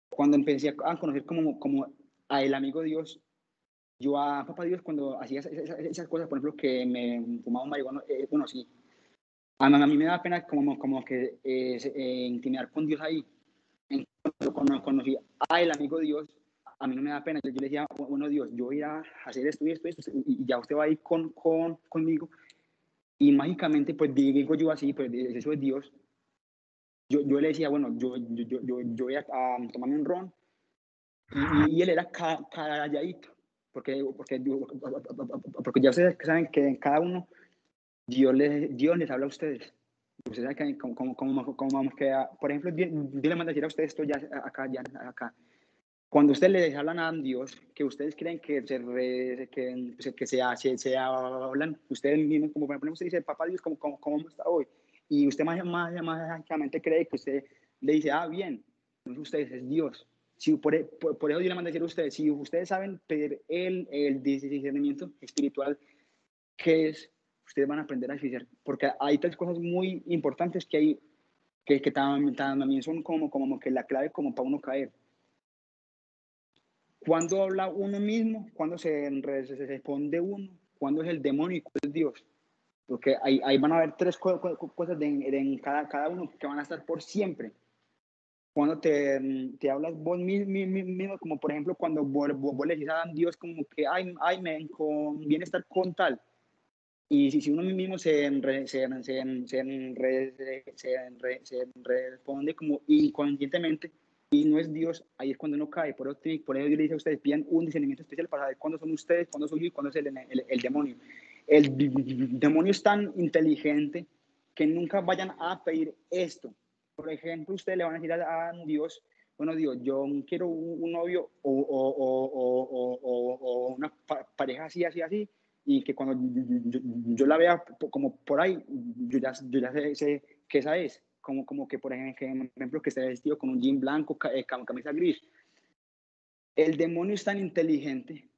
cuando empecé a conocer como, como a el amigo Dios, yo a papá Dios cuando hacía esas, cosas, por ejemplo, que me fumaba un marihuana, eh, bueno, sí, a, mí me da pena como, como que eh, eh, intimidar con Dios ahí, cuando conocí a el amigo Dios, a mí no me da pena. Yo, le decía, bueno, Dios, yo voy a hacer esto y esto, esto, y ya usted va a ir con, con, conmigo. Y mágicamente, pues digo yo así, pues eso es Dios. Yo, yo le decía, bueno, yo, yo, yo, yo voy a, tomarme un ron. Y, él era calladito, porque, porque, porque ya ustedes saben que en cada uno Dios les, Dios les habla a ustedes. Ustedes saben cómo, cómo, cómo, cómo vamos a Por ejemplo, Dios le manda a decir a ustedes esto ya acá, ya acá. Cuando ustedes les hablan a Dios, que ustedes creen que se, re, que, que se, se, se, hablan, ustedes mismos, como por ejemplo usted dice, papá Dios, ¿cómo, cómo, cómo está hoy? Y usted más, más, mágicamente cree que usted le dice, ah, bien, no es ustedes, es Dios. Si por, por, por, eso Dios le manda a decir a ustedes, si ustedes saben pedir el, el discernimiento espiritual, que es ustedes van a aprender a eficiar, porque hay tres cosas muy importantes que hay, que, que también, también son como, como que la clave como para uno caer. Cuando habla uno mismo, cuando se, responde uno, cuando es el demonio y cuando es Dios. Porque ahí, ahí van a haber tres cosas de, en cada, cada uno que van a estar por siempre. Cuando te, te hablas vos mismo, como por ejemplo cuando vos, vos, le dices a Dios como que, ay, ay, me conviene estar con tal y si, si uno mismo se, se, se, se, responde como inconscientemente y no es Dios, ahí es cuando uno cae. Por eso, por eso yo le dice a ustedes, pidan un discernimiento especial para saber cuándo son ustedes, cuándo soy yo y cuándo es el, el, el demonio. El demonio es tan inteligente que nunca vayan a pedir esto. Por ejemplo, ustedes le van a decir a, Dios, bueno, Dios, yo quiero un, novio o, o, o, o, una pareja así, así, así, y que cuando yo, la vea como por ahí, yo ya, yo ya sé, sé, que esa es, como, como que por ejemplo que esté vestido con un jean blanco, eh, camisa gris. El demonio es tan inteligente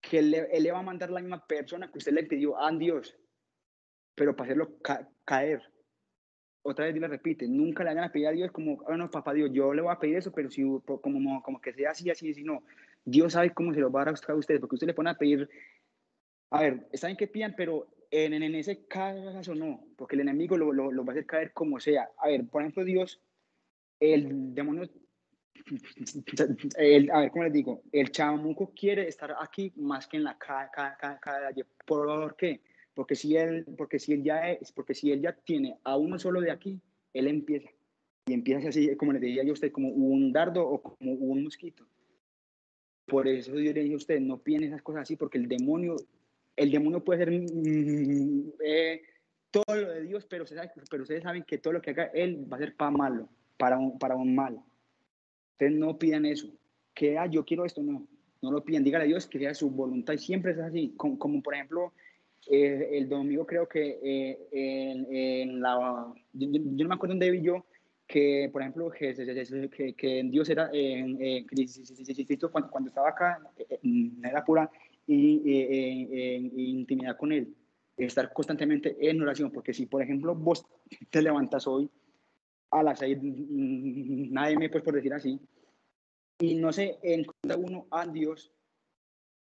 que él, él, le va a mandar la misma persona que usted le pidió a Dios, pero para hacerlo caer. Otra vez le repite, nunca le hagan a pedir a Dios como, ah, papá Dios, yo le voy a pedir eso, pero si como, como que sea así, así, así, no. Dios sabe cómo se lo va a dar a ustedes, porque usted le pone a pedir a ver, está bien que pidan, pero en, en, ese caso no, porque el enemigo lo, lo, lo, va a hacer caer como sea. A ver, por ejemplo, Dios, el demonio, el, a ver, ¿cómo les digo? El chamuco quiere estar aquí más que en la calle. ¿Por qué? Porque si él, porque si él ya es, porque si él ya tiene a uno solo de aquí, él empieza. Y empieza así, como le decía yo a usted, como un dardo o como un mosquito. Por eso Dios le dice a usted, no piden esas cosas así, porque el demonio el demonio puede ser mm, eh, todo lo de Dios, pero, pero ustedes saben que todo lo que haga Él va a ser para malo, para un, para un mal. Ustedes no pidan eso, que ah, yo quiero esto, no. no lo piden, dígale a Dios que sea su voluntad y siempre es así, como, como por ejemplo eh, el domingo creo que eh, en, en, la, yo, no me acuerdo dónde vi yo, que por ejemplo que, que, que Dios era en, en cuando, cuando, estaba acá, era pura y, en intimidad con Él, estar constantemente en oración, porque si por ejemplo vos te levantas hoy a las seis, nadie me puede por decir así, y no se encuentra uno a Dios,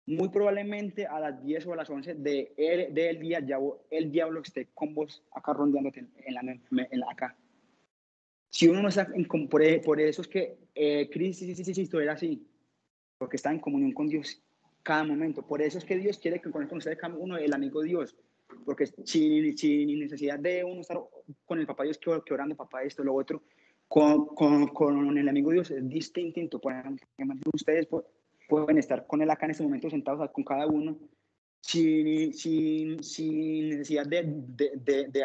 muy probablemente a las 10 o a las 11 del de el día ya el diablo esté con vos acá rondeándote en la, en la acá. Si uno no está en, por, por eso es que eh, Cristo era así, porque está en comunión con Dios cada momento. Por eso es que Dios quiere que con ustedes cada uno el amigo Dios, porque sin, sin necesidad de uno estar con el papá Dios que, que orando, papá esto, lo otro, con, con, con, el amigo Dios es distinto. Por ejemplo, ustedes pueden estar con él acá en este momento sentados con cada uno sin, sin, sin necesidad de, de, de,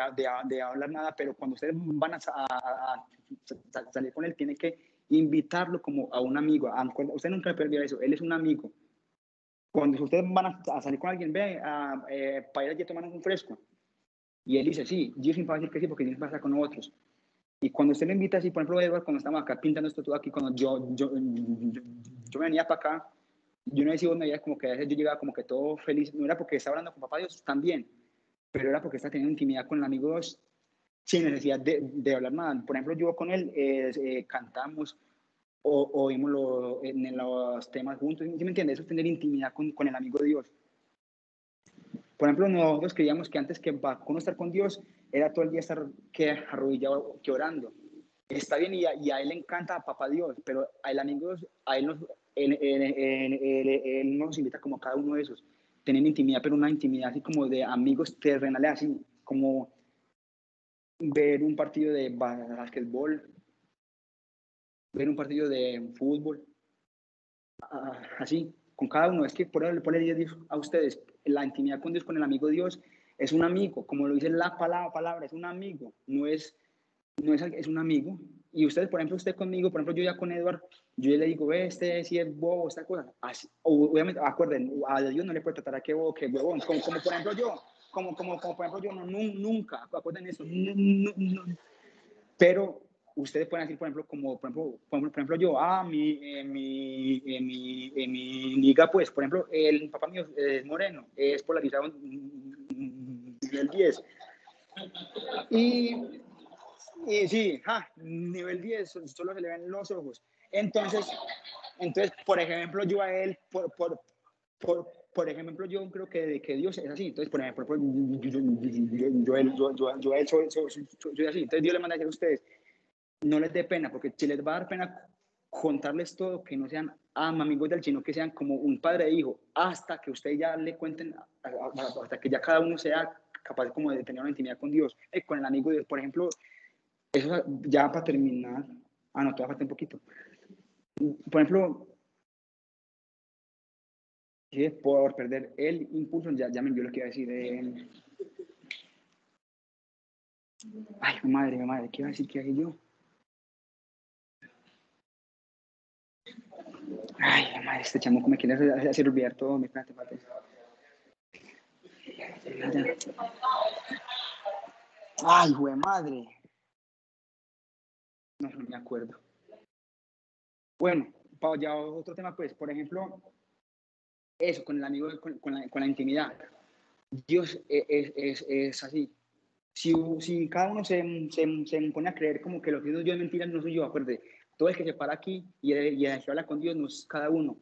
de, hablar nada, pero cuando ustedes van a, a, salir con él, tienen que invitarlo como a un amigo. Usted nunca perdió eso, él es un amigo. Cuando ustedes van a, salir con alguien, ve, a, eh, para ir allí a tomar un fresco. Y él dice, sí, yo sin decir que sí, porque tienes que estar con otros. Y cuando usted me invita así, por ejemplo, Edward, cuando estamos acá pintando esto todo aquí, cuando yo, yo, yo, venía para acá, yo no decía una idea como que a veces yo llegaba como que todo feliz, no era porque estaba hablando con papá Dios también, pero era porque estaba teniendo intimidad con amigos sin necesidad de, de hablar nada. Por ejemplo, yo con él eh, cantamos, o, oímos en los temas juntos. ¿Sí me entiendes? Eso es tener intimidad con, con, el amigo de Dios. Por ejemplo, nosotros creíamos que antes que para uno estar con Dios era todo el día estar que arrodillado, que orando. Está bien y a, y a él le encanta a papá Dios, pero a el amigo, a él nos, él, él, nos invita como a cada uno de esos. Tener intimidad, pero una intimidad así como de amigos terrenales, así como ver un partido de básquetbol, ver un partido de fútbol, ah, así, con cada uno. Es que por eso le pone Dios a ustedes, la intimidad con Dios, con el amigo Dios, es un amigo, como lo dice la palabra, palabra es un amigo, no es, no es, es un amigo. Y ustedes, por ejemplo, usted conmigo, por ejemplo, yo ya con Edward, yo le digo, ve, este si es bobo, esta cosa. Así, obviamente, acuerden, a Dios no le puede tratar a qué bobo, qué huevón, como, como por ejemplo yo, como, como, como por ejemplo yo, no, nunca, acuerden eso, no, no, pero ustedes pueden decir, por ejemplo, como por ejemplo, por ejemplo yo, ah, mi, eh, mi, eh, mi, eh, mi liga, pues, por ejemplo, el papá mío es moreno, es polarizado nivel 10. Y, y sí, ja, nivel 10, solo se le ven los ojos. Entonces, entonces por ejemplo, yo a él, por, por, por, por ejemplo, yo creo que, que Dios es así. Entonces, por ejemplo, yo, yo, yo, yo, soy así. Entonces, Dios le manda a decir a ustedes, no les dé pena, porque si les va a dar pena contarles todo, que no sean amigos del sino que sean como un padre e hijo, hasta que ustedes ya le cuenten, hasta que ya cada uno sea capaz como de tener una intimidad con Dios, eh, con el amigo de Dios. Por ejemplo, eso ya para terminar, ah, no, todavía falta un poquito. Por ejemplo, es por perder el impulso, ya, ya me envió lo que iba a decir. Eh. Ay, madre, madre, ¿qué iba a decir? ¿Qué hago yo? Ay, madre, este chamo me quiere hacer olvidar todo. Me espérate, espérate. Ay, güey, madre. No, no me acuerdo. Bueno, ya otro tema, pues, por ejemplo, eso, con el amigo, con, con, la, con la, intimidad. Dios es, es, es así. Si, si, cada uno se, se, se, pone a creer como que lo que Dios es mentira, no soy yo, acuérdate todo el que se para aquí y, y, habla con Dios no es cada uno.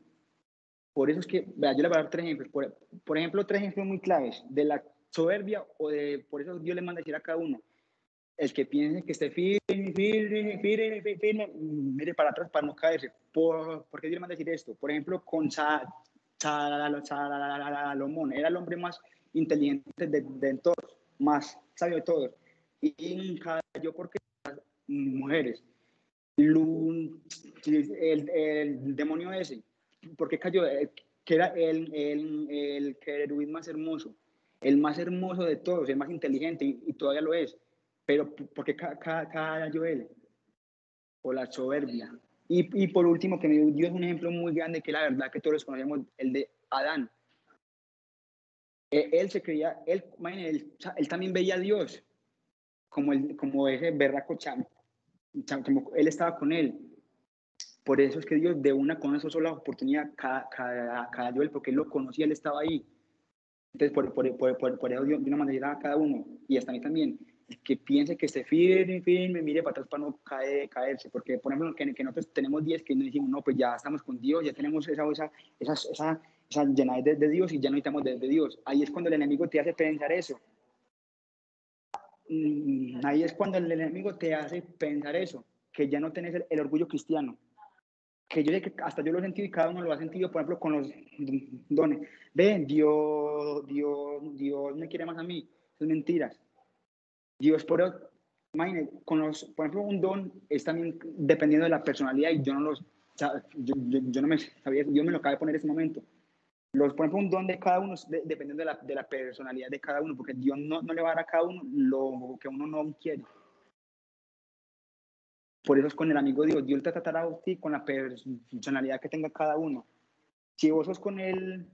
Por eso es que, vea, yo le voy a dar tres ejemplos. Por, por, ejemplo, tres ejemplos muy claves de la soberbia o de, por eso Dios le manda decir a cada uno, el que piense que esté firme, firme, firme, firme, firme mire para atrás para no caerse. ¿Por, ¿por qué Dios le manda decir esto? Por ejemplo, con Salomón, era el hombre más inteligente de, de todos, más sabio de todos. Y cayó porque las mujeres el, el, demonio ese, ¿por qué cayó? Eh, que era el, el, el querubín más hermoso, el más hermoso de todos, el más inteligente, y, todavía lo es. Pero ¿por qué cayó él? Por la soberbia. Y, y por último, que me dio es un ejemplo muy grande que la verdad que todos conocemos, el de Adán. Eh, él se creía, él, él, él, también veía a Dios como, el, como ese berraco cham, como él estaba con él. Por eso es que Dios de una con esa sola oportunidad cada, cada, cada él, porque él lo conocía, él estaba ahí. Entonces, por, por, por, por, eso de una manera a cada uno, y hasta a mí también, que piense que esté firme, firme, mire para atrás para no caer, caerse, porque por ejemplo, que, que nosotros tenemos 10 que nos decimos, no, pues ya estamos con Dios, ya tenemos esa, esa, esa, esa, esa llenada de, de, Dios y ya no necesitamos de, de Dios. Ahí es cuando el enemigo te hace pensar eso. Ahí es cuando el enemigo te hace pensar eso, que ya no tenés el, el orgullo cristiano que yo sé que hasta yo lo he sentido y cada uno lo ha sentido, por ejemplo, con los dones. Ven, Dios, Dios, Dios me quiere más a mí. Es mentiras. Dios, por imagínate, con los, por ejemplo, un don es también dependiendo de la personalidad y yo no los, yo, yo, no me sabía, Dios me lo acaba de poner en ese momento. Los, por ejemplo, un don de cada uno dependiendo de la, de la, personalidad de cada uno, porque Dios no, no le va a dar a cada uno lo que uno no quiere. Por eso es con el amigo Dios. Dios te tratará a ti con la personalidad que tenga cada uno. Si vos sos con él,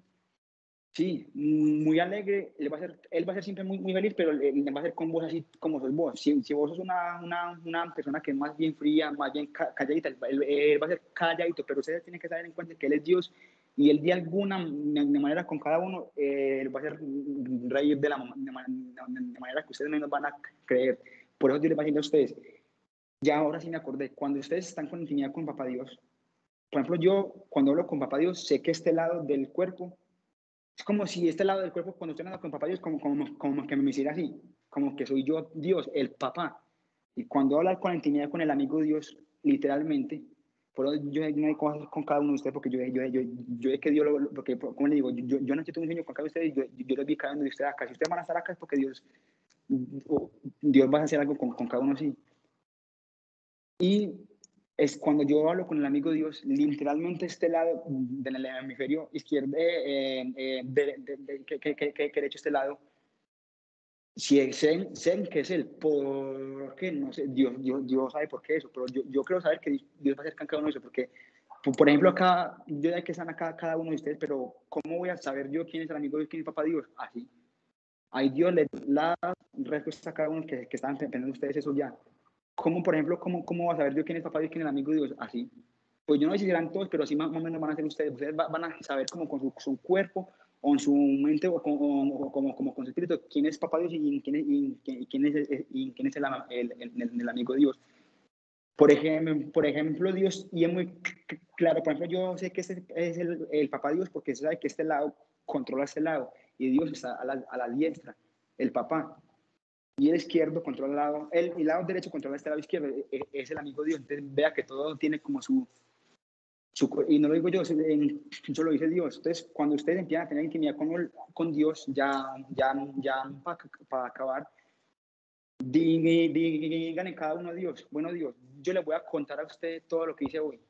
sí, muy alegre, él va a ser, él va a ser siempre muy, muy feliz, pero él va a ser con vos así como sos vos. Si, si vos sos una, una, una, persona que es más bien fría, más bien calladita, él, va a ser calladito, pero ustedes tienen que saber en cuenta que él es Dios y él de alguna de manera con cada uno, eh, va a ser reír de la de manera que ustedes menos van a creer. Por eso yo les voy a decir a ustedes, ya ahora sí me acordé, cuando ustedes están con intimidad con Papá Dios, por ejemplo, yo cuando hablo con Papá Dios, sé que este lado del cuerpo, es como si este lado del cuerpo, cuando estoy hablando con Papá Dios, como, como, como que me hiciera así, como que soy yo Dios, el Papá. Y cuando hablo con la intimidad con el amigo Dios, literalmente, por eso yo no hay cosas con cada uno de ustedes, porque yo, yo, yo, yo es que Dios, lo, porque, como le digo, yo, yo no tengo un sueño con cada uno de ustedes, yo, yo les vi cada uno de ustedes acá. Si ustedes van a estar acá es porque Dios, Dios va a hacer algo con, con cada uno así. Y es cuando yo hablo con el amigo Dios, literalmente este lado del hemisferio izquierdo, eh, eh, de, que, que, que, que, derecho este lado, si sé, sé que es el por qué, no sé, Dios, Dios, Dios sabe por qué eso, pero yo, yo creo saber que Dios va a hacer cada uno de eso, porque, por ejemplo, acá, yo ya que están acá cada uno de ustedes, pero ¿cómo voy a saber yo quién es el amigo Dios, quién es papá Dios? Así. Ahí Dios le da respuesta a cada uno que, que están de ustedes eso ya. ¿Cómo, por ejemplo, cómo, cómo vas a saber Dios quién es papá y quién es el amigo de Dios? Así. Pues yo no sé si serán todos, pero así más, o menos van a ser ustedes. Ustedes van a saber como con su, cuerpo o en su mente o, como, como con su espíritu quién es papá Dios y quién es, quién es, quién es el, el, amigo de Dios. Por ejemplo, por ejemplo, Dios, y es muy claro, por ejemplo, yo sé que este es el, papá Dios porque se sabe que este lado controla este lado y Dios está a la, a la diestra, el papá y el izquierdo controla el lado, el, lado derecho controla este lado izquierdo, e, e, es el amigo Dios. Entonces vea que todo tiene como su, su y no lo digo yo, eso lo dice Dios. Entonces cuando ustedes empiezan a tener intimidad con, con Dios, ya, ya, ya para acabar, digan en cada uno a Dios, bueno Dios, yo le voy a contar a usted todo lo que hice hoy.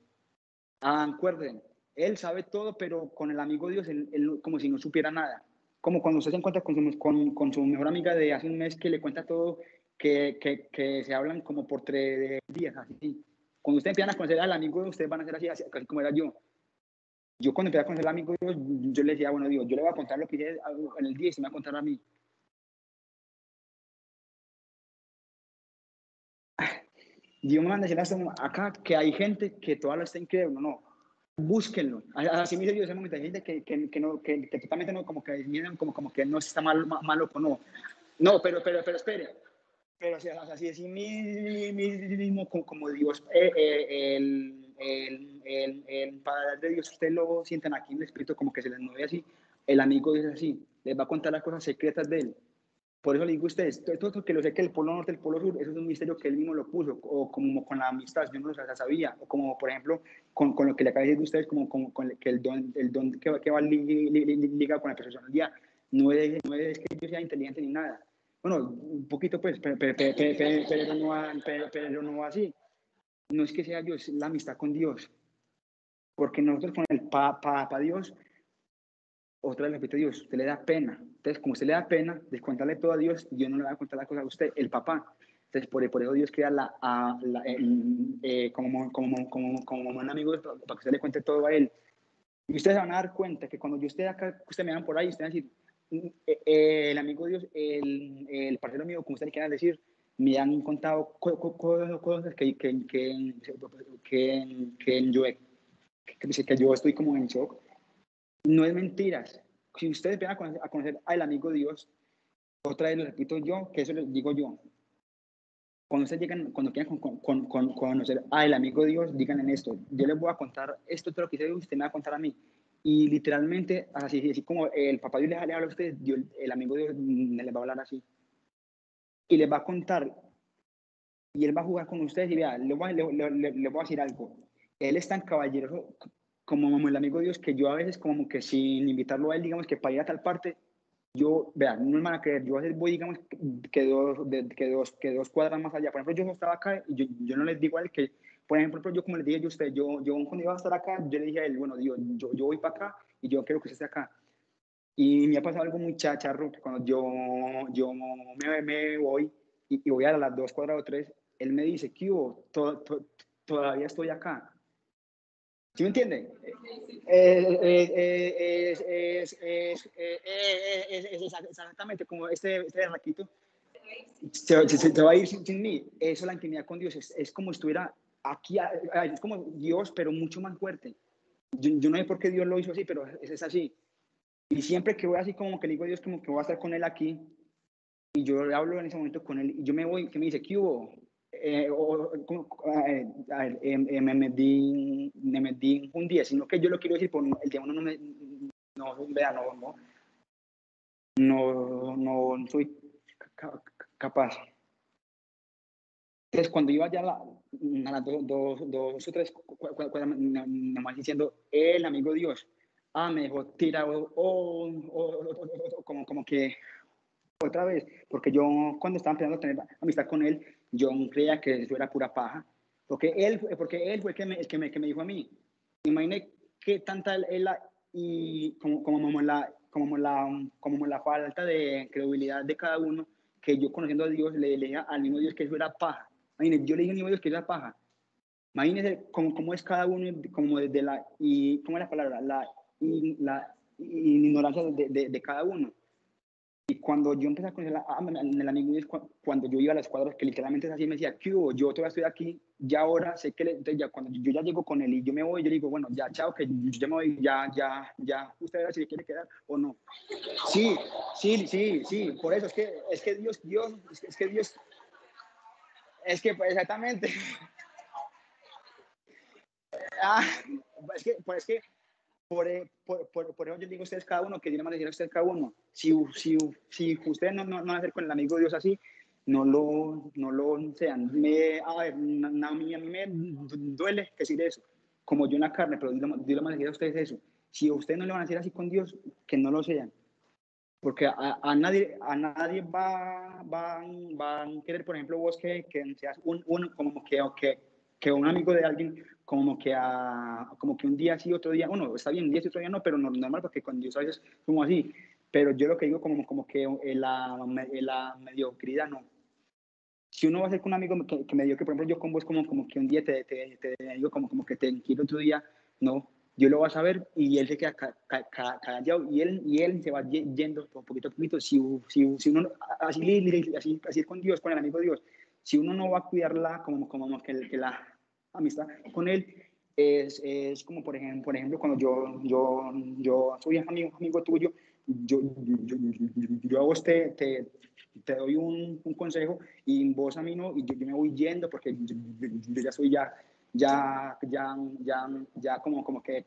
Ah, acuerden, él sabe todo, pero con el amigo Dios, él como si no supiera nada como cuando usted se encuentra con su, con, con su mejor amiga de hace un mes que le cuenta todo, que, que, que se hablan como por tres días, así. Cuando usted empieza a conocer al amigo, ustedes van a ser así, así casi como era yo. Yo cuando empecé a conocer al amigo, yo le decía, bueno, Dios, yo le voy a contar lo que hice en el día y se me va a contar a mí. Dios me manda a decir acá que hay gente que todavía está increíble, no, búsquenlo. Así me dice Dios, hay gente que, que, que, no, que, que, totalmente no, como que miren como, como que no está mal, malo o no. No, pero, pero, pero espere. Pero así, así es mismo como, como Dios, eh, eh, el, el, el, el, Padre de Dios, ustedes lo sienten aquí en el Espíritu como que se les mueve así. El amigo dice así, les va a contar las cosas secretas de él. Por eso le digo a ustedes, todo esto que lo sé que el polo norte, el polo sur, eso es un misterio que él mismo lo puso, o como con la amistad, yo no lo sabía, o como por ejemplo con, con lo que le acabo de decir a ustedes, como, como con que el don, el don que, va, que va ligado con la personalidad, no es, no es que yo sea inteligente ni nada. Bueno, un poquito pues, pero, pero, pero, pero no, no así. No es que sea yo, es la amistad con Dios. Porque nosotros con el Papá pa, Dios otra vez repite Dios, usted le da pena. Entonces, como usted le da pena de contarle todo a Dios, Dios no le va a contar la cosa a usted, el papá. Entonces, por, por eso Dios crea a, la eh, como, como, como, como un amigo para que usted le cuente todo a él. Y ustedes van a dar cuenta que cuando yo esté acá, ustedes me van por ahí, ustedes van a decir, eh, eh, el amigo Dios, el, el parcero mío, como ustedes quieran decir, me han contado cosas que, que, que, que, yo, que, yo estoy como en shock. No es mentiras. Si ustedes van a conocer, al amigo Dios, otra vez lo repito yo, que eso lo digo yo. Cuando ustedes llegan, cuando quieran con, con, con, conocer al amigo Dios, digan en esto. Yo les voy a contar esto, todo lo que usted me va a contar a mí. Y literalmente, así, así como el papá Dios les habla a ustedes, Dios, el amigo Dios les va a hablar así. Y les va a contar. Y él va a jugar con ustedes y vea, le voy, le, le, le voy a decir algo. Él es tan caballeroso como el amigo Dios que yo a veces como que sin invitarlo a él, digamos que para ir a tal parte, yo, vean, no me van a creer, yo a veces voy, digamos, que dos, que dos, que dos cuadras más allá. Por ejemplo, yo estaba acá y yo, yo no les digo a él que por ejemplo, yo como le dije a usted, yo, yo cuando iba a estar acá, yo le dije a él, bueno, Dios, yo, yo voy para acá y yo quiero que usted esté acá. Y me ha pasado algo muy chacharro, que cuando yo, yo me, me voy y, voy a las dos cuadras o tres, él me dice, ¿qué hubo? todavía estoy acá. ¿Sí me entiende? Es, exactamente como este, este raquito se, se, va a ir sin, sin, mí. Eso, la intimidad con Dios, es, es como estuviera aquí es como Dios, pero mucho más fuerte. Yo, no sé por qué Dios lo hizo así, pero es, es, así. Y siempre que voy así como que le digo a Dios como que voy a estar con él aquí, y yo hablo en ese momento con él, y yo me voy, que me dice, ¿qué hubo? Eh, o, eh, eh, me, metí, me metí un día, sino que yo lo quiero decir, por el día uno no me, no, vea, no, no, no, no soy capaz. Entonces, cuando iba ya la, a las dos, dos, dos o tres nomás diciendo, el amigo Dios, ah, me dejó tirado, oh, oh, como, como que otra vez, porque yo cuando estaba empezando a tener amistad con él, yo creía que eso era pura paja, porque él, porque él fue el que me, el que me, que me dijo a mí, imagínate qué tanta él, y como, como, la, como, la, como la falta de credibilidad de cada uno, que yo conociendo a Dios le leía al mismo Dios que eso era paja. Imagínense, yo le dije a mi Dios que es la paja. Imagínense cómo, cómo, es cada uno, como desde la, y, ¿cómo es la palabra? La, y, la ignorancia de, de, de, cada uno. Y cuando yo empecé a conocer a, el amigo cuando yo iba a las cuadras, que literalmente es así, me decía, ¿qué hubo? Yo todavía estoy aquí, ya ahora sé que, le, entonces ya cuando yo ya llego con él y yo me voy, yo digo, bueno, ya, chao, que yo ya me voy, ya, ya, ya, usted verá si quiere quedar o no. Sí, sí, sí, sí, por eso es que, es que Dios, Dios, es que Dios es que, pues, exactamente. ah, es que, pues, es que por, por, por, por, eso yo digo a ustedes cada uno, que tiene más decir a ustedes cada uno. Si, si, si ustedes no, no, no van a hacer con el amigo de Dios así, no lo, no lo sean. Me, a ver, a mí, a mí me duele decir eso, como yo en la carne, pero Dios le va a decir a ustedes eso. Si ustedes no le van a hacer así con Dios, que no lo sean porque a, a, nadie, a nadie va, va, va, a querer, por ejemplo, vos que, que seas un, un, como que, que, que un amigo de alguien, como que, a, como que un día sí, otro día, bueno, está bien, un día sí, otro día no, pero no, normal, porque con Dios a veces como así, pero yo lo que digo como, como que la, la mediocridad no. Si uno va a ser con un amigo que, que me dijo que, por ejemplo, yo con vos como, como que un día te, te, te, digo como, como que te quiero otro día, no, yo lo voy a saber y él se queda callado y él, y él se va yendo poquito a poquito. Si, si, si uno, así, así, así es con Dios, con el amigo Dios, si uno no va a cuidarla como, como que, que la amistad con él, es, es, como por ejemplo, por ejemplo cuando yo, yo, yo soy amigo, amigo tuyo, yo, yo, yo, a vos te, te, te doy un, un, consejo y vos a mí no, y yo, me voy yendo porque yo ya soy ya ya, ya, ya, ya como, como, que,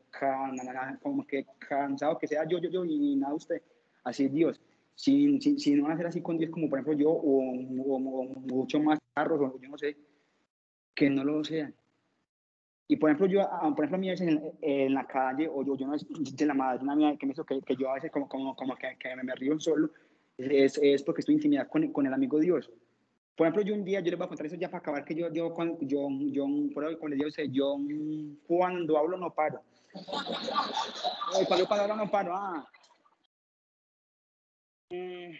como que cansado que sea yo, yo, yo y nada usted. Así es Dios. Si, si, si no van a ser así con Dios como por ejemplo yo o, o, mucho más carros o yo no sé, que no lo sean. Y por ejemplo, yo, ah, por ejemplo, a mí a veces en, en, la calle, o yo, yo no de la madrina mía que me hizo que, que yo a veces como, como, como que, que me, me río solo, es, es porque estoy intimidad con, con el amigo Dios. Por ejemplo, yo un día, yo les voy a contar eso ya para acabar, que yo, yo, yo, yo, cuando yo, yo cuando hablo no paro. Cuando, cuando hablo no paro, ah. Mm.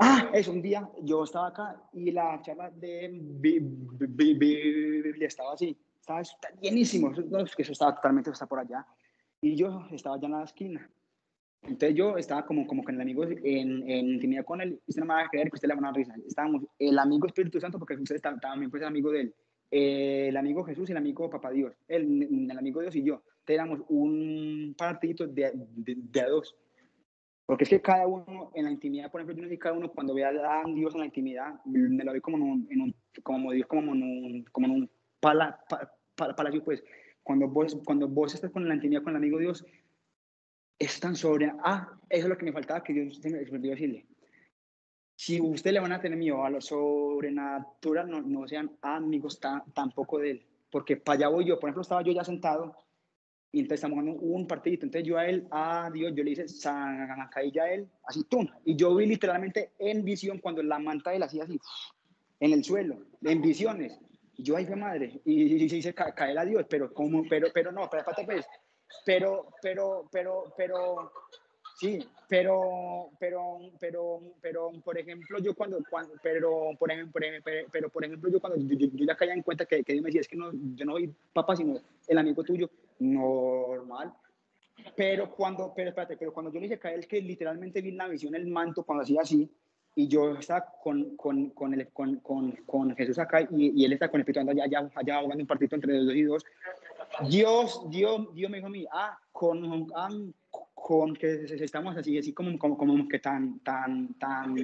Ah, es un día yo estaba acá y la charla de Biblia estaba así, estaba llenísimo, no, que eso estaba totalmente está por allá. Y yo estaba allá en la esquina. Entonces yo estaba como, como con el amigo en, en intimidad con él, usted no me va a creer que usted le va a dar risa. Estábamos el amigo Espíritu Santo, porque usted también pues el amigo de él, el amigo Jesús y el amigo Papá Dios, el, el amigo Dios y yo. Éramos un partidito de, de, de dos. Porque es que cada uno en la intimidad, por ejemplo, yo no sé cada uno cuando ve a Dios en la intimidad, me lo ve como en un, en un como Dios, como en un, como en un pala, palacio, pues. Cuando vos, cuando vos estás con la intimidad con el amigo Dios, es tan sobre. Ah, eso es lo que me faltaba que Dios me olvidó decirle. Si usted le van a tener miedo a lo sobrenatural, no, no sean amigos tampoco de él. Porque para allá voy yo. Por ejemplo, estaba yo ya sentado y entonces estamos jugando un partidito. Entonces yo a él, a Dios, yo le hice caí a él, así, tum. Y yo vi literalmente en visión cuando la manta de él hacía así, en el suelo, en visiones. Y yo, ahí fue madre. Y, se dice caer a Dios, pero, como, pero, pero no, pero, pues. Pero, pero, pero, pero, sí, pero, pero, pero, pero, por ejemplo, yo cuando, cuando pero, por ejemplo, pero, por ejemplo, yo cuando yo, ya caía en cuenta que, que me decía, es que no, yo no soy papá, sino el amigo tuyo, normal. Pero cuando, pero espérate, pero cuando yo le dije a él que literalmente vi la visión el manto cuando hacía así, y yo estaba con, con, con, el, con, con, Jesús acá y, y, él está con el Espíritu allá, allá, allá jugando un partido entre dos y dos. Dios, Dios, Dios me dijo a mí, ah, con, ah, con que estamos así, así como, como, como que tan, tan, tan,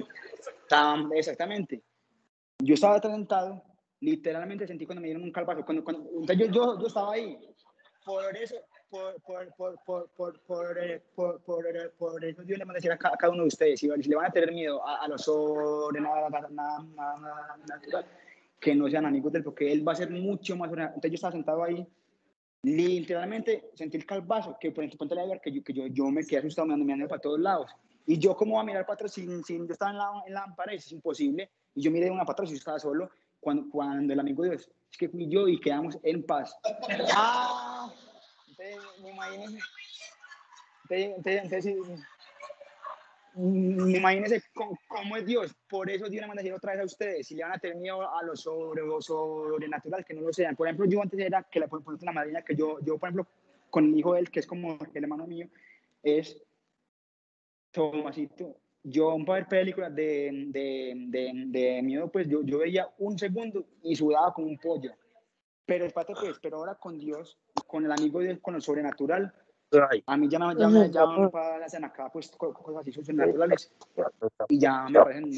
tan, exactamente. Yo estaba atentado, literalmente sentí cuando me dieron un calvazo, cuando, cuando, yo, yo, yo estaba ahí, por eso, por, por, por, por, por, por, eh, por, eh, por eso Dios le manda a decir a cada uno de ustedes, si, le van a tener miedo a, a los sobrenatural, que no sean amigos de él, porque él va a ser mucho más... Entonces yo estaba sentado ahí, literalmente sentí el calvazo, que por ejemplo, la que, yo, que yo, yo me quedé asustado mirando, mirando para todos lados. Y yo, ¿cómo voy a mirar para atrás sin, sin yo estaba en la, en la pared? Es imposible. Y yo miré una para atrás y yo estaba solo cuando, cuando el amigo Dios, es que fui yo y quedamos en paz. Ah, entonces, imagínense, entonces, imagínense cómo, cómo, es Dios. Por eso Dios le manda a decir otra vez a ustedes, si le van a tener miedo a lo sobre, sobrenatural, que no lo sean. Por ejemplo, yo antes era que le ponen una madrina que yo, yo, por ejemplo, con el hijo de él, que es como el hermano mío, es Tomasito, yo un par de películas de, de, de, de, miedo, pues yo, yo veía un segundo y sudaba como un pollo. Pero espérate, pues, pero ahora con Dios, con el amigo de Dios, con lo sobrenatural, a mí ya me, ya me, ya me pasan acá pues cosas así sobrenaturales y ya me parecen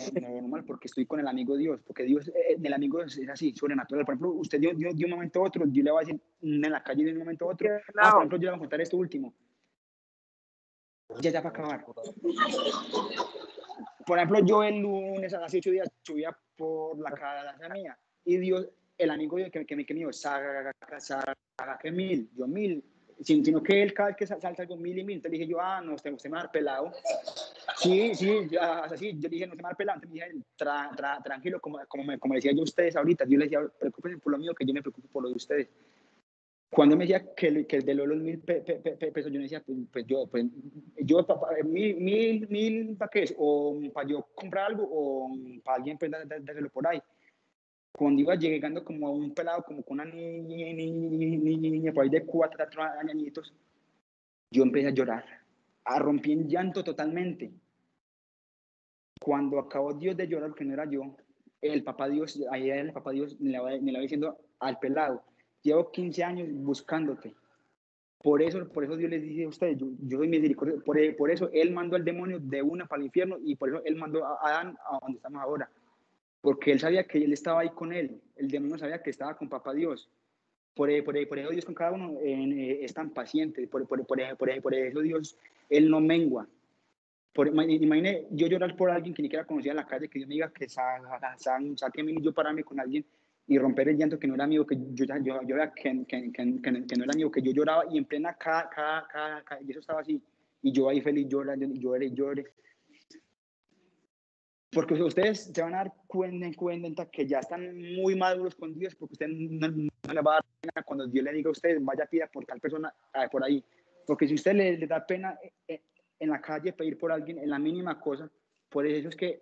normal porque estoy con el amigo Dios, porque Dios, eh, el amigo es así, sobrenatural. Por ejemplo, usted dio, dio, de un momento a otro, Dios le va a decir en la calle de un momento a otro, ah, por ejemplo, yo le voy a contar esto último. Ya, ya para acabar. Por ejemplo, yo el lunes a las 8 días subía por la casa mía y Dios, el amigo que, que me que me saga, saga, que mil, yo mil, sino que él cada vez que salta algo mil y mil, entonces dije yo, ah, no, usted, usted me va a dar pelado. Sí, sí, ya, así, yo dije, no se me va a dar pelado, entonces dije, tra, tra, tranquilo, como, como, me, como decía yo a ustedes ahorita, yo les decía, preocupense por lo mío, que yo me preocupo por lo de ustedes. Cuando me decía que, que de los mil pesos, yo decía, pues, pues yo, pues, yo, mil, mil, mil, ¿para qué es? O para yo comprar algo o para alguien pues, dárselo por ahí. Cuando iba llegando como a un pelado, como con una niña, niña, niña, por ahí de cuatro, añitos, yo empecé a llorar, a rompí en llanto totalmente. Cuando acabó Dios de llorar, que no era yo, el papá Dios, ahí el papá Dios me le va, me va diciendo al pelado, llevo 15 años buscándote. Por eso, por eso Dios les dice a ustedes, yo, yo soy misericordia. Por, por, eso Él mandó al demonio de una para el infierno y por eso Él mandó a Adán a donde estamos ahora. Porque Él sabía que Él estaba ahí con Él. El demonio sabía que estaba con Papá Dios. Por, por, por eso Dios con cada uno eh, es tan paciente. Por, por, por, eso Dios, Él no mengua. Por, imagine yo llorar por alguien que ni siquiera conocía en la calle, que Dios me diga que saque a yo pararme con alguien y romper el llanto que no era amigo, que yo, yo, yo que, que, que, que, no era amigo, que yo lloraba y en plena cada, cada, cada, y eso estaba así, y yo ahí feliz llorando, y lloré, lloré. Porque ustedes se van a dar cuenta, cuenta que ya están muy maduros con Dios, porque usted no, no le va a dar pena cuando Dios le diga a ustedes, vaya pida por tal persona por ahí. Porque si usted le, le da pena eh, eh, en la calle pedir por alguien, en la mínima cosa, Por eso es que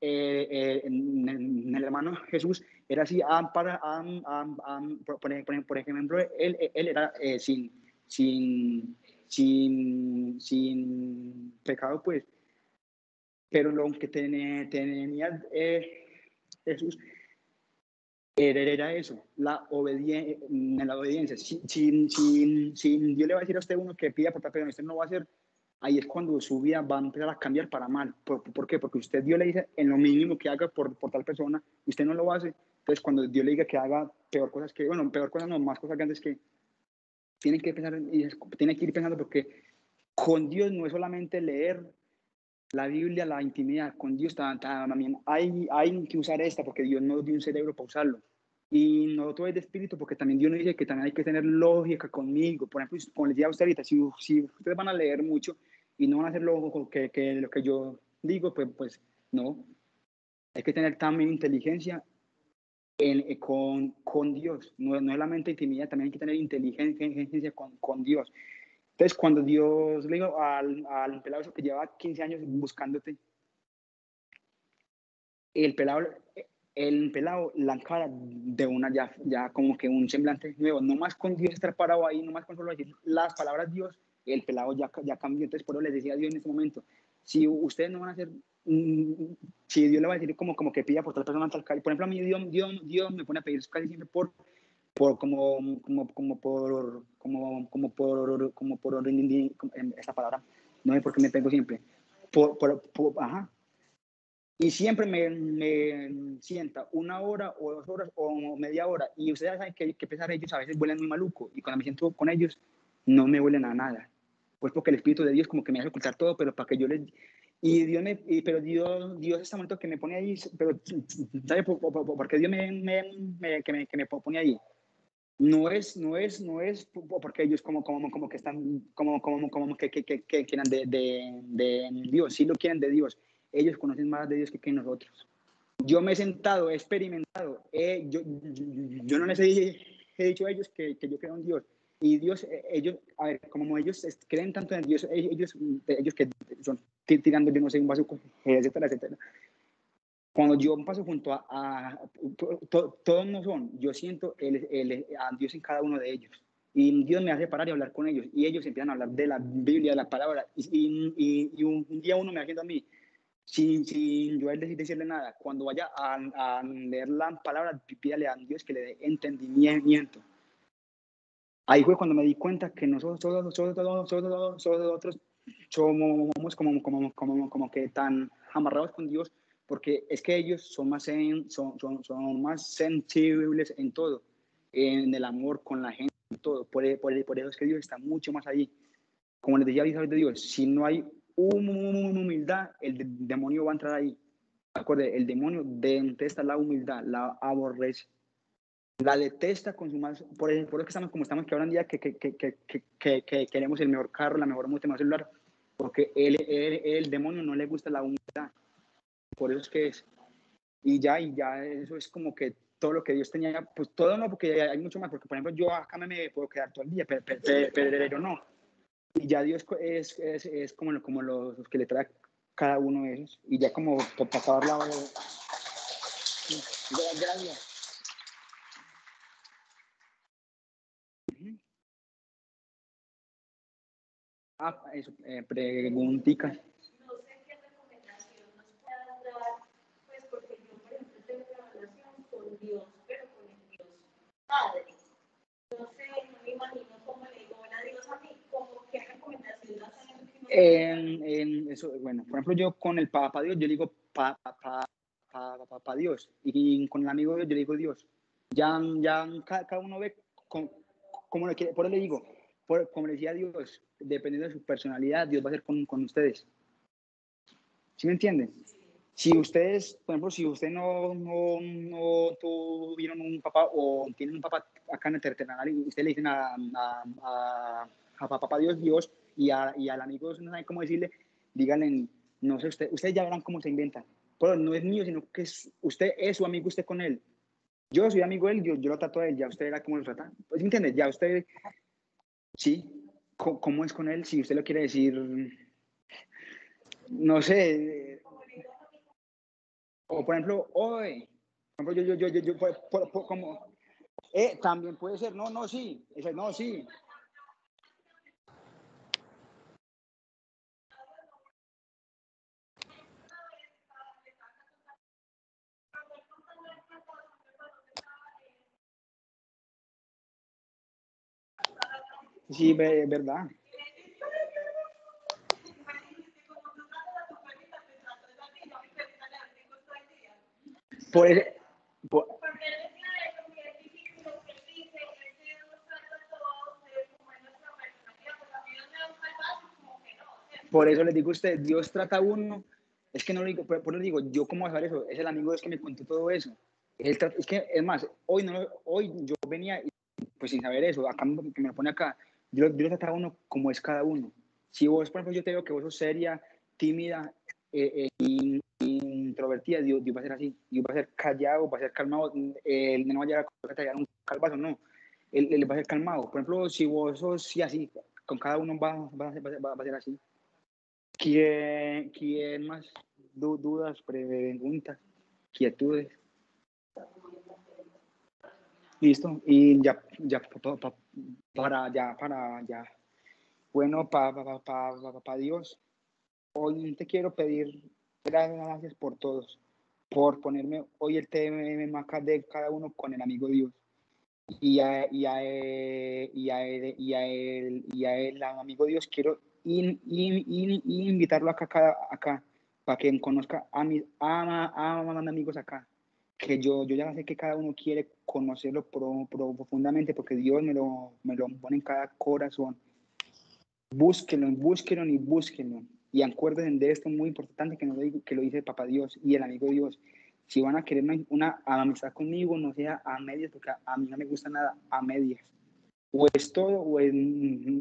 eh, eh, en, el hermano Jesús era así, para, por, por, ejemplo, él, él era eh, sin, sin, sin, sin pecado, pues, pero lo que tenía, tenía Jesús era eso, la, obediencia, la obediencia. Si, si, si, Dios le va a decir a usted uno que pida por pero usted no va a hacer, ahí es cuando su vida va a empezar a cambiar para mal. ¿Por, por qué? Porque usted Dios le dice en lo mínimo que haga por, por, tal persona, usted no lo hace. Entonces, cuando Dios le diga que haga peor cosas que, bueno, peor cosas no, más cosas grandes que tienen que pensar, y tiene que ir pensando porque con Dios no es solamente leer la Biblia, la intimidad con Dios también hay, hay que usar esta porque Dios no dio un cerebro para usarlo. Y no todo es de espíritu porque también Dios nos dice que también hay que tener lógica conmigo. Por ejemplo, como les decía a usted ahorita, si, si ustedes van a leer mucho y no van a hacer lo que, que, lo que yo digo, pues, pues no. Hay que tener también inteligencia en, eh, con, con Dios. No, no es la mente intimidad, también hay que tener inteligencia con, con Dios. Entonces, cuando Dios le dijo al, al pelado que llevaba 15 años buscándote, el pelado, el pelado la cara de una ya, ya como que un semblante nuevo, no más con Dios estar parado ahí, no más con solo decir las palabras Dios, el pelado ya, ya cambió. Entonces, por eso les decía a Dios en ese momento, si ustedes no van a hacer, mm, si Dios le va a decir como, como que pida por tal persona tal por ejemplo, a mí Dios, Dios, Dios me pone a pedir casi siempre por por como como como por como como por como por esta palabra no sé por qué me tengo siempre por, por, ajá y siempre me, me, sienta una hora o dos horas o media hora y ustedes saben que, que pesar ellos a veces huelen muy maluco y cuando me siento con ellos no me huelen a nada pues porque el Espíritu de Dios como que me hace ocultar todo pero para que yo les y Dios me, y, pero Dios, Dios este momento que me pone ahí, pero ¿sabe por, por, por qué Dios me, me, que, me, que me pone ahí? No es, no es, no es porque ellos como, como, como que están, como, como, como que, que, que, quieran de, de, de, Dios, sí lo quieren de Dios. Ellos conocen más de Dios que, nosotros. Yo me he sentado, he experimentado, yo, yo, no les he, he, dicho a ellos que, que yo creo en Dios. Y Dios, eh, ellos, a ver, como ellos creen tanto en Dios, ellos, ellos que son tirando, yo no sé, un vaso, etcétera, etcétera cuando yo paso junto a, todos no son, yo siento el, el, a Dios en cada uno de ellos. Y Dios me hace parar y hablar con ellos. Y ellos empiezan a hablar de la Biblia, de la palabra. Y, un, día uno me haciendo a mí, sin, sin yo decirle nada, cuando vaya a, a, leer la palabra, pídale a Dios que le dé entendimiento. Ahí fue cuando me di cuenta que nosotros todos, todos, todos, todos, todos somos como, como, como, como que tan amarrados con Dios porque es que ellos son más, son, son, son más sensibles en todo, en el amor con la gente, en todo. Por, por, por, eso es que Dios está mucho más ahí. Como les decía de Dios, si no hay humildad, el demonio va a entrar ahí. Acuerde, el demonio detesta la humildad, la aborrece, la detesta con su más. Por, eso, por eso que estamos como estamos que ahora en día que, que, que, que queremos el mejor carro, la mejor moto, el mejor celular, porque el, el, el demonio no le gusta la humildad por eso es que es. Y ya, y ya eso es como que todo lo que Dios tenía, pues todo no, porque hay mucho más, porque por ejemplo yo acá me puedo quedar todo el día, pero, pero, no. Y ya Dios es, es, es como, como los, que le trae cada uno de ellos. Y ya como para acabar la... Gracias. Ah, eso, eh. Dios, pero con el Dios Padre. No sé, no me imagino cómo le digo a Dios a mí, como qué recomendación hacen. En, en eso, bueno, por ejemplo, yo con el Papa Dios, yo digo Papa pa, pa, Dios, y con el amigo Dios, yo digo Dios. Ya, ya cada, uno ve con, como le quiere, por eso le digo, por, como decía Dios, dependiendo de su personalidad, Dios va a ser con, con ustedes. ¿Sí me entienden? Si ustedes, por ejemplo, si usted no, no, no tuvieron un papá o tienen un papá acá en el terrenal y usted le dicen a, a, a, papá Dios, Dios, y, a, y al amigo no sabe cómo decirle, díganle, no sé, usted, ustedes ya verán cómo se inventan. Pero no es mío, sino que es, usted es su amigo, usted con él. Yo soy amigo de él, yo, yo lo trato a él, ya usted verá cómo lo trata. Pues, ¿entiende? Ya usted, sí, ¿cómo, ¿cómo es con él? Si usted lo quiere decir, no sé, O por ejemplo, hoy, por ejemplo, yo, yo, yo, yo, por, como, eh, también puede ser, no, no, sí, ese, no, sí. Sí, verdad. Que no, ¿cierto? por eso les digo a ustedes, Dios trata a uno. Es que no lo digo, por, por eso digo, yo cómo voy eso, es el amigo Dios que me contó todo eso. Él tra- es que, es más, hoy, no, lo- hoy yo venía, pues sin saber eso, acá que me lo pone acá, Dios, Dios trata a uno como es cada uno. Si vos, por ejemplo, yo te veo que vos sos seria, tímida, eh, eh, in- introvertida, Dios, Dios va a ser así, Dios va a ser callado, va a ser calmado, eh, él no va a llegar a tallar un calvazo, no, él, él va a ser calmado. Por ejemplo, si vos sos sí, así, con cada uno va, va, va, va a ser así. ¿Quién, quién más? Du- dudas, preguntas, quietudes. Listo. Y ya, ya, pa- pa- para, ya, para, ya. Bueno, para pa, pa, pa, pa- pa Dios, hoy te quiero pedir gracias por todos, por ponerme hoy el tema acá de cada uno con el amigo Dios. Y a, y él- y a, él- y a él, y a él, amigo Dios, quiero in- in- in- invitarlo acá, acá, acá, para que conozca a mis a, amigos acá. Que yo, yo ya sé que cada uno quiere conocerlo pro- pro- profundamente porque Dios me lo, me lo pone en cada corazón. Búsquenlo, búsquenlo y búsquenlo. Y acuérdense de esto muy importante que, no lo, digo- que lo dice el Papá Dios y el amigo Dios. Si van a querer una, amistad conmigo, no sea a medias, porque a, mí no me gusta nada a medias. O es todo o es,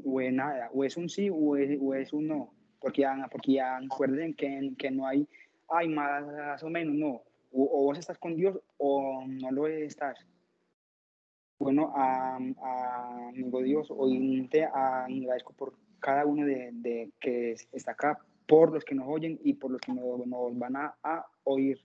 o es nada. O es un sí o es, o es un no. Porque porque acuérdense que, que no hay, hay más o menos, no. O, o vos estás con Dios o no lo estás. Bueno, a, a amigo Dios, hoy te agradezco por cada uno de, de que está acá, por los que nos oyen y por los que nos, nos van a, a oír.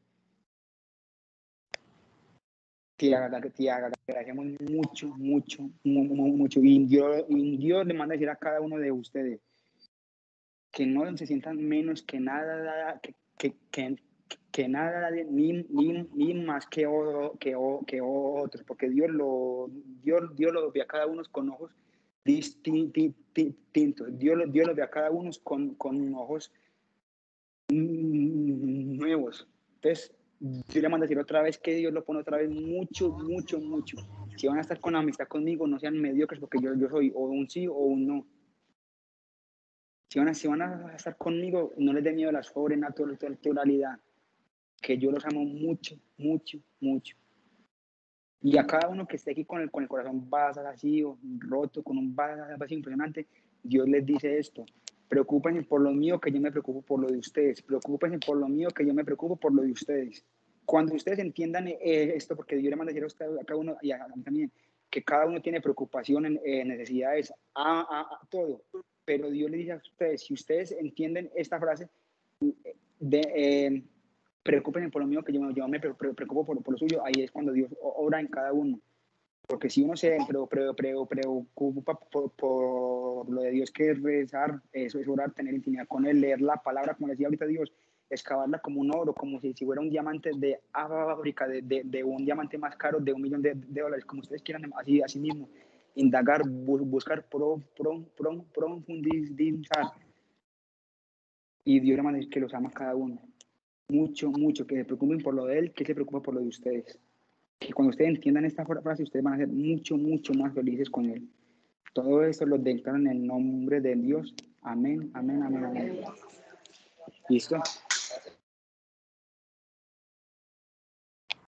Te, agra- te agradecemos mucho, mucho, mu- mu- mucho. Y Dios, y Dios le manda a decir a cada uno de ustedes que no se sientan menos que nada, que, que, que, que nada, ni, ni, ni más que, que, que otros, porque Dios lo, Dios, Dios lo ve a cada uno con ojos distintos. Dios, Dios lo ve a cada uno con, con ojos nuevos. Entonces, yo le mando a decir otra vez que Dios lo pone otra vez mucho, mucho, mucho. Si van a estar con amistad conmigo, no sean mediocres, porque yo, yo soy o un sí o un no. Si van, a, si van a estar conmigo, no les dé miedo a la sobrenaturalidad, que yo los amo mucho, mucho, mucho. Y a cada uno que esté aquí con el, con el corazón vacío, roto, con un vacío impresionante, Dios les dice esto. Preocúpense por lo mío, que yo me preocupo por lo de ustedes. Preocúpense por lo mío, que yo me preocupo por lo de ustedes. Cuando ustedes entiendan eh, esto, porque Dios le manda a decir a, cada uno y a, mí también, que cada uno tiene preocupación, en, eh, necesidades, a todo. Pero Dios le dice a ustedes, si ustedes entienden esta frase, de, eh, preocúpense por lo mío, que yo, yo me pre- pre- preocupo por, por lo suyo, ahí es cuando Dios obra en cada uno. Porque si uno se pre- pre- pre- preocupa por, por lo de Dios, que es rezar, eso es orar, tener intimidad con Él, leer la palabra, como decía ahorita Dios, excavarla como un oro, como si, si fuera un diamante de África, de, de, de un diamante más caro, de un millón de, de dólares, como ustedes quieran, así, así mismo. Indagar, bu- buscar, pro, pro, pro, profundizar. Y Dios a decir que los ama cada uno mucho, mucho, que se preocupen por lo de él, que se preocupa por lo de ustedes. Que cuando ustedes entiendan esta frase, ustedes van a ser mucho, mucho más felices con él. Todo esto lo declaro en el nombre de Dios. Amén, amén, amén, amén. ¿Listo?